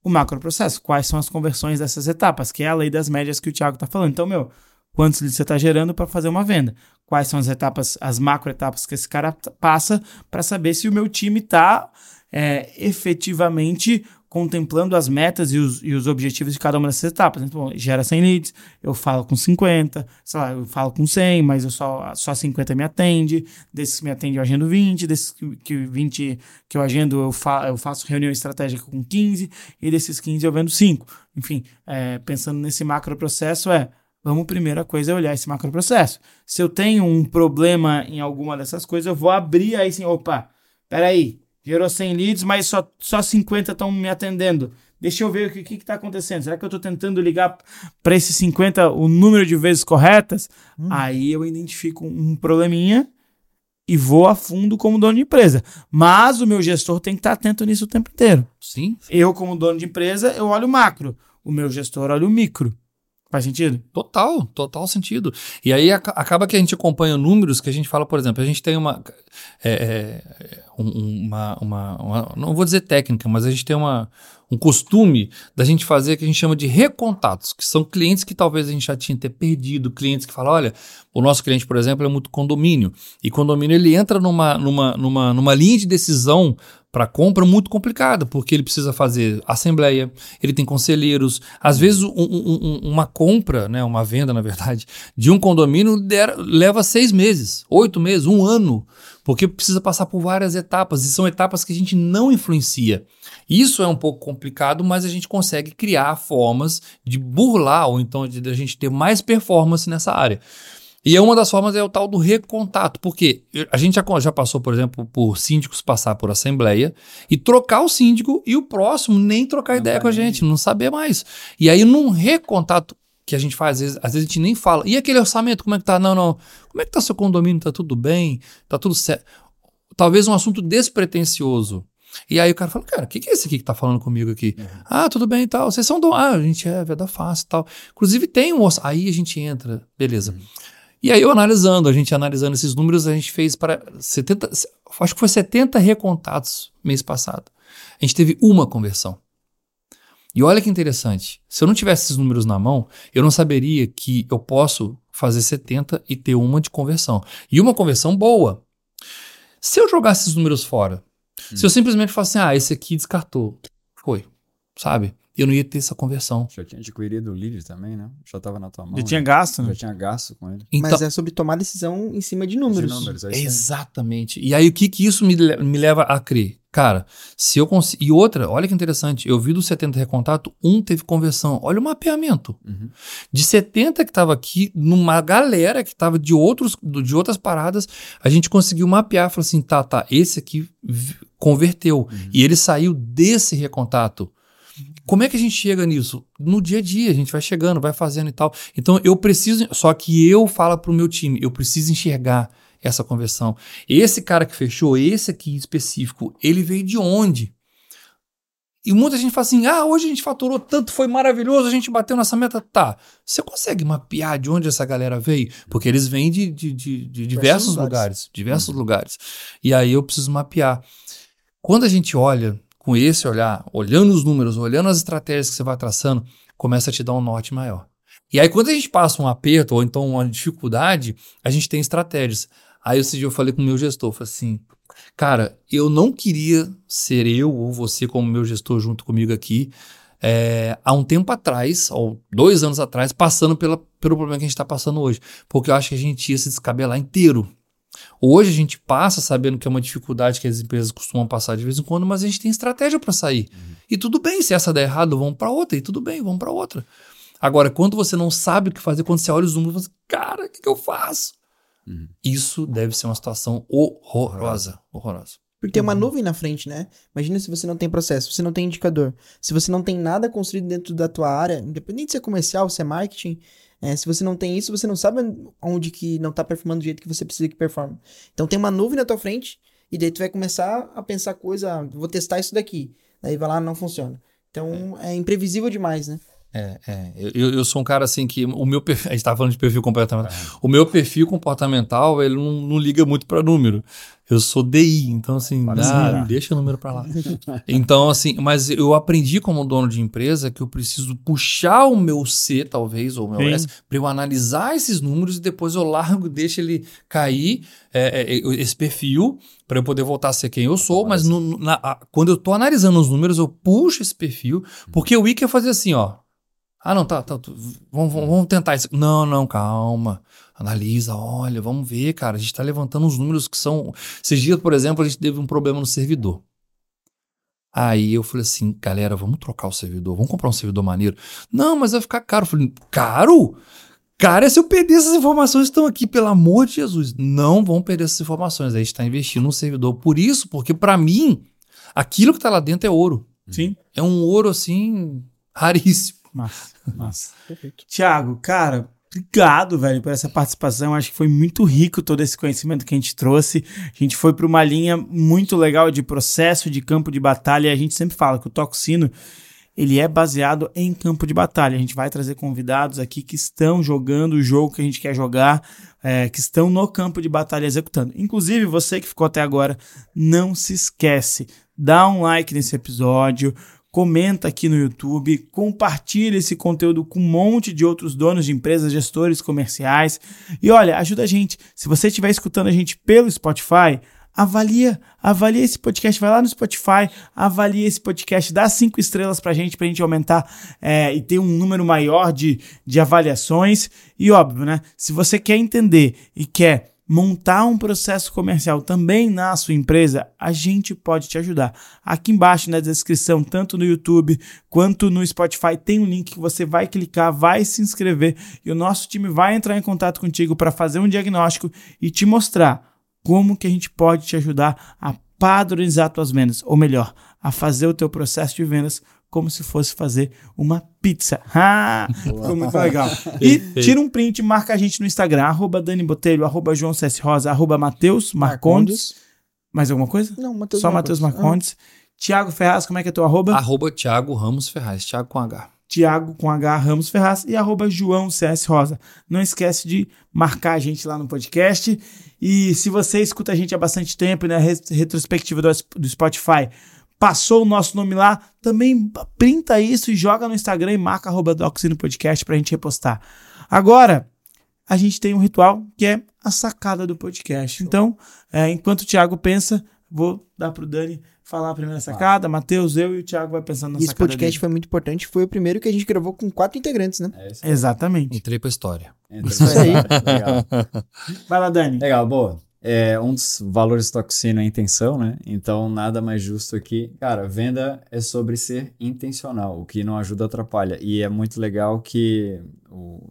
A: o macro processo. Quais são as conversões dessas etapas, que é a lei das médias que o Thiago está falando. Então, meu, quantos leads você está gerando para fazer uma venda? Quais são as etapas, as macro etapas que esse cara passa para saber se o meu time está é, efetivamente contemplando as metas e os, e os objetivos de cada uma dessas etapas. Então, gera 100 leads, eu falo com 50, sei lá, eu falo com 100, mas eu só, só 50 me atende, desses que me atende eu agendo 20, desses que, que 20 que eu agendo eu, fa, eu faço reunião estratégica com 15, e desses 15 eu vendo 5. Enfim, é, pensando nesse macro processo é, vamos primeira coisa é olhar esse macro processo. Se eu tenho um problema em alguma dessas coisas, eu vou abrir aí assim, opa, peraí, Gerou 100 leads, mas só, só 50 estão me atendendo. Deixa eu ver o que está acontecendo. Será que eu estou tentando ligar para esses 50 o número de vezes corretas? Hum. Aí eu identifico um probleminha e vou a fundo como dono de empresa. Mas o meu gestor tem que estar tá atento nisso o tempo inteiro.
C: Sim.
A: Eu, como dono de empresa, eu olho o macro. O meu gestor olha o micro. Faz sentido?
C: Total, total sentido. E aí acaba que a gente acompanha números que a gente fala, por exemplo, a gente tem uma, é, é, uma, uma, uma, Não vou dizer técnica, mas a gente tem uma, um costume da gente fazer que a gente chama de recontatos, que são clientes que talvez a gente já tinha ter perdido, clientes que falam, olha, o nosso cliente, por exemplo, é muito condomínio. E condomínio ele entra numa, numa, numa, numa linha de decisão para compra muito complicada, porque ele precisa fazer assembleia, ele tem conselheiros. Às vezes, um, um, uma compra, né, uma venda, na verdade, de um condomínio der, leva seis meses, oito meses, um ano, porque precisa passar por várias etapas, e são etapas que a gente não influencia. Isso é um pouco complicado, mas a gente consegue criar formas de burlar, ou então de, de a gente ter mais performance nessa área. E uma das formas é o tal do recontato, porque a gente já, já passou, por exemplo, por síndicos passar por assembleia e trocar o síndico e o próximo nem trocar não ideia com a gente, não saber mais. E aí, num recontato que a gente faz, às vezes, às vezes a gente nem fala, e aquele orçamento, como é que tá? Não, não, como é que tá seu condomínio? Tá tudo bem? Tá tudo certo? Talvez um assunto despretensioso. E aí o cara fala, cara, o que, que é esse aqui que tá falando comigo aqui? Uhum. Ah, tudo bem e tal. Vocês são do. Ah, a gente é veda fácil e tal. Inclusive tem um. Aí a gente entra, beleza. Uhum. E aí eu analisando, a gente analisando esses números, a gente fez para 70, acho que foi 70 recontatos mês passado. A gente teve uma conversão. E olha que interessante, se eu não tivesse esses números na mão, eu não saberia que eu posso fazer 70 e ter uma de conversão. E uma conversão boa. Se eu jogasse esses números fora, hum. se eu simplesmente falasse assim, ah, esse aqui descartou, foi, sabe? Eu não ia ter essa conversão.
B: Já tinha adquirido o lead também, né? Já estava na tua mão.
A: Já né? tinha gasto,
B: né? Já tinha gasto com ele.
D: Então, Mas é sobre tomar decisão em cima de números. De
C: números é Exatamente. E aí o que que isso me, me leva a crer? Cara, se eu consigo. E outra, olha que interessante. Eu vi dos 70 recontato, um teve conversão. Olha o mapeamento. Uhum. De 70 que estava aqui, numa galera que estava de, outros, de outras paradas, a gente conseguiu mapear. Falou assim: tá, tá, esse aqui converteu. Uhum. E ele saiu desse recontato. Como é que a gente chega nisso? No dia a dia, a gente vai chegando, vai fazendo e tal. Então eu preciso, só que eu falo para o meu time, eu preciso enxergar essa conversão. Esse cara que fechou, esse aqui em específico, ele veio de onde? E muita gente fala assim: ah, hoje a gente faturou tanto, foi maravilhoso, a gente bateu nessa meta. Tá. Você consegue mapear de onde essa galera veio? Porque eles vêm de, de, de, de diversos lugares. lugares. Diversos uhum. lugares. E aí eu preciso mapear. Quando a gente olha com esse olhar, olhando os números, olhando as estratégias que você vai traçando, começa a te dar um norte maior. E aí, quando a gente passa um aperto ou então uma dificuldade, a gente tem estratégias. Aí, esse dia eu falei com o meu gestor, falei assim, cara, eu não queria ser eu ou você como meu gestor junto comigo aqui, é, há um tempo atrás, ou dois anos atrás, passando pela, pelo problema que a gente está passando hoje. Porque eu acho que a gente ia se descabelar inteiro. Hoje a gente passa sabendo que é uma dificuldade que as empresas costumam passar de vez em quando, mas a gente tem estratégia para sair. Uhum. E tudo bem, se essa der errado, vamos para outra, e tudo bem, vamos para outra. Agora, quando você não sabe o que fazer, quando você olha os números, você, cara, o que, que eu faço? Uhum. Isso deve ser uma situação horrorosa, horrorosa.
D: Porque tem uma uhum. nuvem na frente, né? Imagina se você não tem processo, se você não tem indicador, se você não tem nada construído dentro da tua área, independente se é comercial, se é marketing, é, se você não tem isso, você não sabe onde que não tá performando do jeito que você precisa que performe. Então tem uma nuvem na tua frente e daí tu vai começar a pensar coisa, ah, vou testar isso daqui. Daí vai lá, não funciona. Então é, é imprevisível demais, né?
C: É, é. Eu, eu sou um cara assim que o meu perfil, a gente estava falando de perfil comportamental. É. O meu perfil comportamental, ele não, não liga muito para número. Eu sou DI, então assim, ah, deixa o número para lá. [laughs] então assim, mas eu aprendi como dono de empresa que eu preciso puxar o meu C, talvez, ou o meu Sim. S, para eu analisar esses números e depois eu largo, deixo ele cair, é, é, é esse perfil, para eu poder voltar a ser quem eu sou. Mas no, na, a, quando eu tô analisando os números, eu puxo esse perfil, porque o I quer fazer assim, ó. Ah, não, tá, tá. Vamos, vamos tentar isso. Não, não, calma. Analisa, olha, vamos ver, cara. A gente tá levantando uns números que são. Esses dias, por exemplo, a gente teve um problema no servidor. Aí eu falei assim, galera, vamos trocar o servidor, vamos comprar um servidor maneiro. Não, mas vai ficar caro. Eu falei, caro? Cara, se eu perder essas informações estão aqui, pelo amor de Jesus. Não vão perder essas informações. Aí a gente está investindo no servidor. Por isso, porque para mim, aquilo que está lá dentro é ouro.
A: Sim.
C: É um ouro assim raríssimo.
A: Massa, massa. Perfeito. Tiago, cara, obrigado, velho, por essa participação. Acho que foi muito rico todo esse conhecimento que a gente trouxe. A gente foi para uma linha muito legal de processo, de campo de batalha. A gente sempre fala que o Toco Sino ele é baseado em campo de batalha. A gente vai trazer convidados aqui que estão jogando o jogo que a gente quer jogar, é, que estão no campo de batalha executando. Inclusive, você que ficou até agora, não se esquece, dá um like nesse episódio, comenta aqui no YouTube, compartilha esse conteúdo com um monte de outros donos de empresas, gestores comerciais. E olha, ajuda a gente. Se você estiver escutando a gente pelo Spotify, avalia, avalia esse podcast, vai lá no Spotify, avalia esse podcast, dá cinco estrelas pra gente, pra gente aumentar é, e ter um número maior de, de avaliações. E óbvio, né? Se você quer entender e quer montar um processo comercial também na sua empresa, a gente pode te ajudar. Aqui embaixo na descrição, tanto no YouTube quanto no Spotify, tem um link que você vai clicar, vai se inscrever e o nosso time vai entrar em contato contigo para fazer um diagnóstico e te mostrar como que a gente pode te ajudar a padronizar suas vendas, ou melhor, a fazer o teu processo de vendas como se fosse fazer uma pizza. Ah, ficou muito legal. E tira um print, marca a gente no Instagram, arroba Dani Botelho, arroba João C.S. Rosa, arroba Matheus Marcondes. Mais alguma coisa?
D: Não, Matheus
A: Só Matheus Marcondes. Ah. Tiago Ferraz, como é que é teu arroba?
C: Arroba Tiago Ramos Ferraz, Tiago com H.
A: Tiago com H Ramos Ferraz e arroba João CS Rosa. Não esquece de marcar a gente lá no podcast. E se você escuta a gente há bastante tempo, né? Retrospectiva do, do Spotify, passou o nosso nome lá, também printa isso e joga no Instagram e marca arroba Doxino Podcast pra gente repostar. Agora, a gente tem um ritual que é a sacada do podcast. Então, é, enquanto o Thiago pensa, vou dar pro Dani falar a primeira sacada. Matheus, eu e o Thiago vai pensando na
D: Esse
A: sacada.
D: Esse podcast
A: dele.
D: foi muito importante. Foi o primeiro que a gente gravou com quatro integrantes, né?
A: É Exatamente.
C: Entrei pra história.
A: Entrei [laughs] isso aí. Legal. Vai lá, Dani.
B: Legal, boa. É, um dos valores do toxino é a intenção, né? Então, nada mais justo aqui. Cara, venda é sobre ser intencional, o que não ajuda atrapalha. E é muito legal que, o,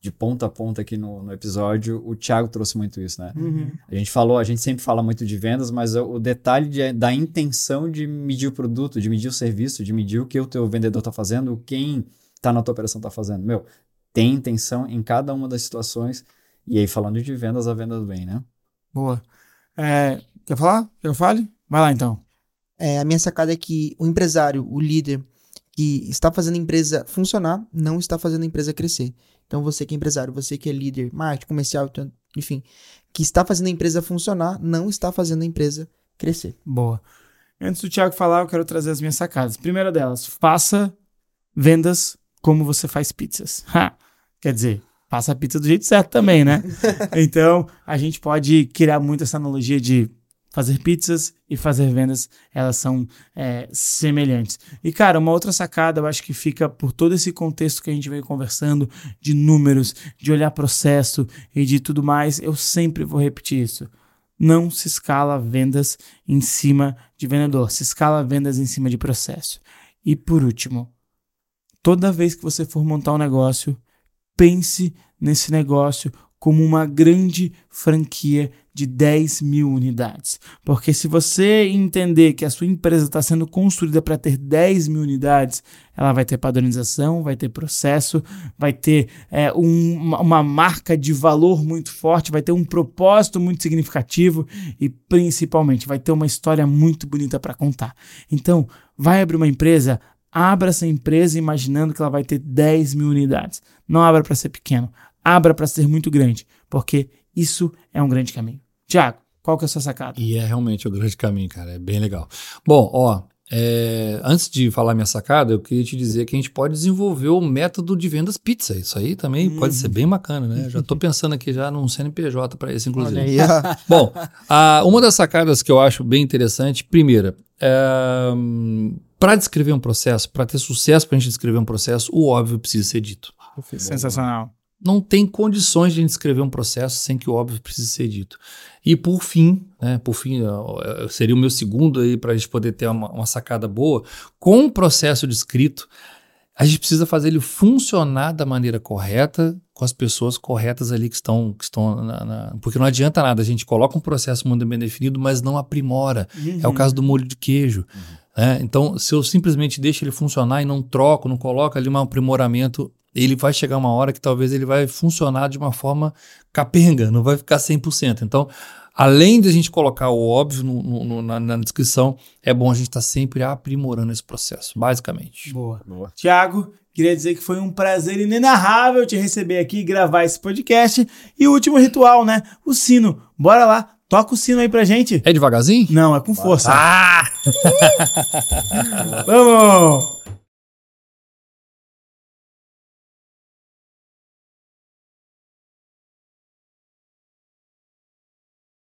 B: de ponta a ponta aqui no, no, episódio, o Thiago trouxe muito isso, né? Uhum. A gente falou, a gente sempre fala muito de vendas, mas o detalhe de, da intenção de medir o produto, de medir o serviço, de medir o que o teu vendedor tá fazendo, quem tá na tua operação tá fazendo. Meu, tem intenção em cada uma das situações. E aí, falando de vendas, a venda do bem, né?
A: Boa. É, quer falar? Quer que eu fale? Vai lá então.
D: É, a minha sacada é que o empresário, o líder que está fazendo a empresa funcionar, não está fazendo a empresa crescer. Então você que é empresário, você que é líder, marketing, comercial, enfim, que está fazendo a empresa funcionar, não está fazendo a empresa crescer.
A: Boa. Antes do Thiago falar, eu quero trazer as minhas sacadas. Primeira delas, faça vendas como você faz pizzas. Ha! Quer dizer, passa a pizza do jeito certo também, né? [laughs] então, a gente pode criar muito essa analogia de fazer pizzas e fazer vendas, elas são é, semelhantes. E, cara, uma outra sacada, eu acho que fica por todo esse contexto que a gente veio conversando, de números, de olhar processo e de tudo mais, eu sempre vou repetir isso. não se escala vendas em cima de vendedor, se escala vendas em cima de processo. E por último, toda vez que você for montar um negócio, pense nesse negócio como uma grande franquia de 10 mil unidades. Porque se você entender que a sua empresa está sendo construída para ter 10 mil unidades, ela vai ter padronização, vai ter processo, vai ter é, um, uma marca de valor muito forte, vai ter um propósito muito significativo e principalmente vai ter uma história muito bonita para contar. Então, vai abrir uma empresa, abra essa empresa imaginando que ela vai ter 10 mil unidades. Não abra para ser pequeno, abra para ser muito grande, porque isso é um grande caminho. Tiago, qual que é a sua sacada?
C: E é realmente o grande caminho, cara. É bem legal. Bom, ó, é, antes de falar minha sacada, eu queria te dizer que a gente pode desenvolver o método de vendas pizza. Isso aí também pode ser bem bacana, né? Já estou [laughs] pensando aqui já num CNPJ para isso, inclusive. Aí, [laughs] Bom, a, uma das sacadas que eu acho bem interessante, primeira, é, para descrever um processo, para ter sucesso para a gente descrever um processo, o óbvio precisa ser dito.
A: Sensacional
C: não tem condições de a gente escrever um processo sem que o óbvio precise ser dito. E por fim, né, por fim, seria o meu segundo aí para a gente poder ter uma, uma, sacada boa, com o processo de escrito, a gente precisa fazer ele funcionar da maneira correta, com as pessoas corretas ali que estão, que estão na, na, porque não adianta nada, a gente coloca um processo muito bem definido, mas não aprimora. Uhum. É o caso do molho de queijo. Uhum. Né? Então, se eu simplesmente deixo ele funcionar e não troco, não coloco ali um aprimoramento, ele vai chegar uma hora que talvez ele vai funcionar de uma forma capenga, não vai ficar 100%. Então, além de a gente colocar o óbvio no, no, na, na, descrição, é bom a gente estar tá sempre aprimorando esse processo, basicamente.
A: Boa. Boa. Tiago, queria dizer que foi um prazer inenarrável te receber aqui e gravar esse podcast. E o último ritual, né? O sino. Bora lá, Toca o sino aí pra gente.
C: É devagarzinho?
A: Não, é com força.
C: Ah! [laughs]
A: Vamos!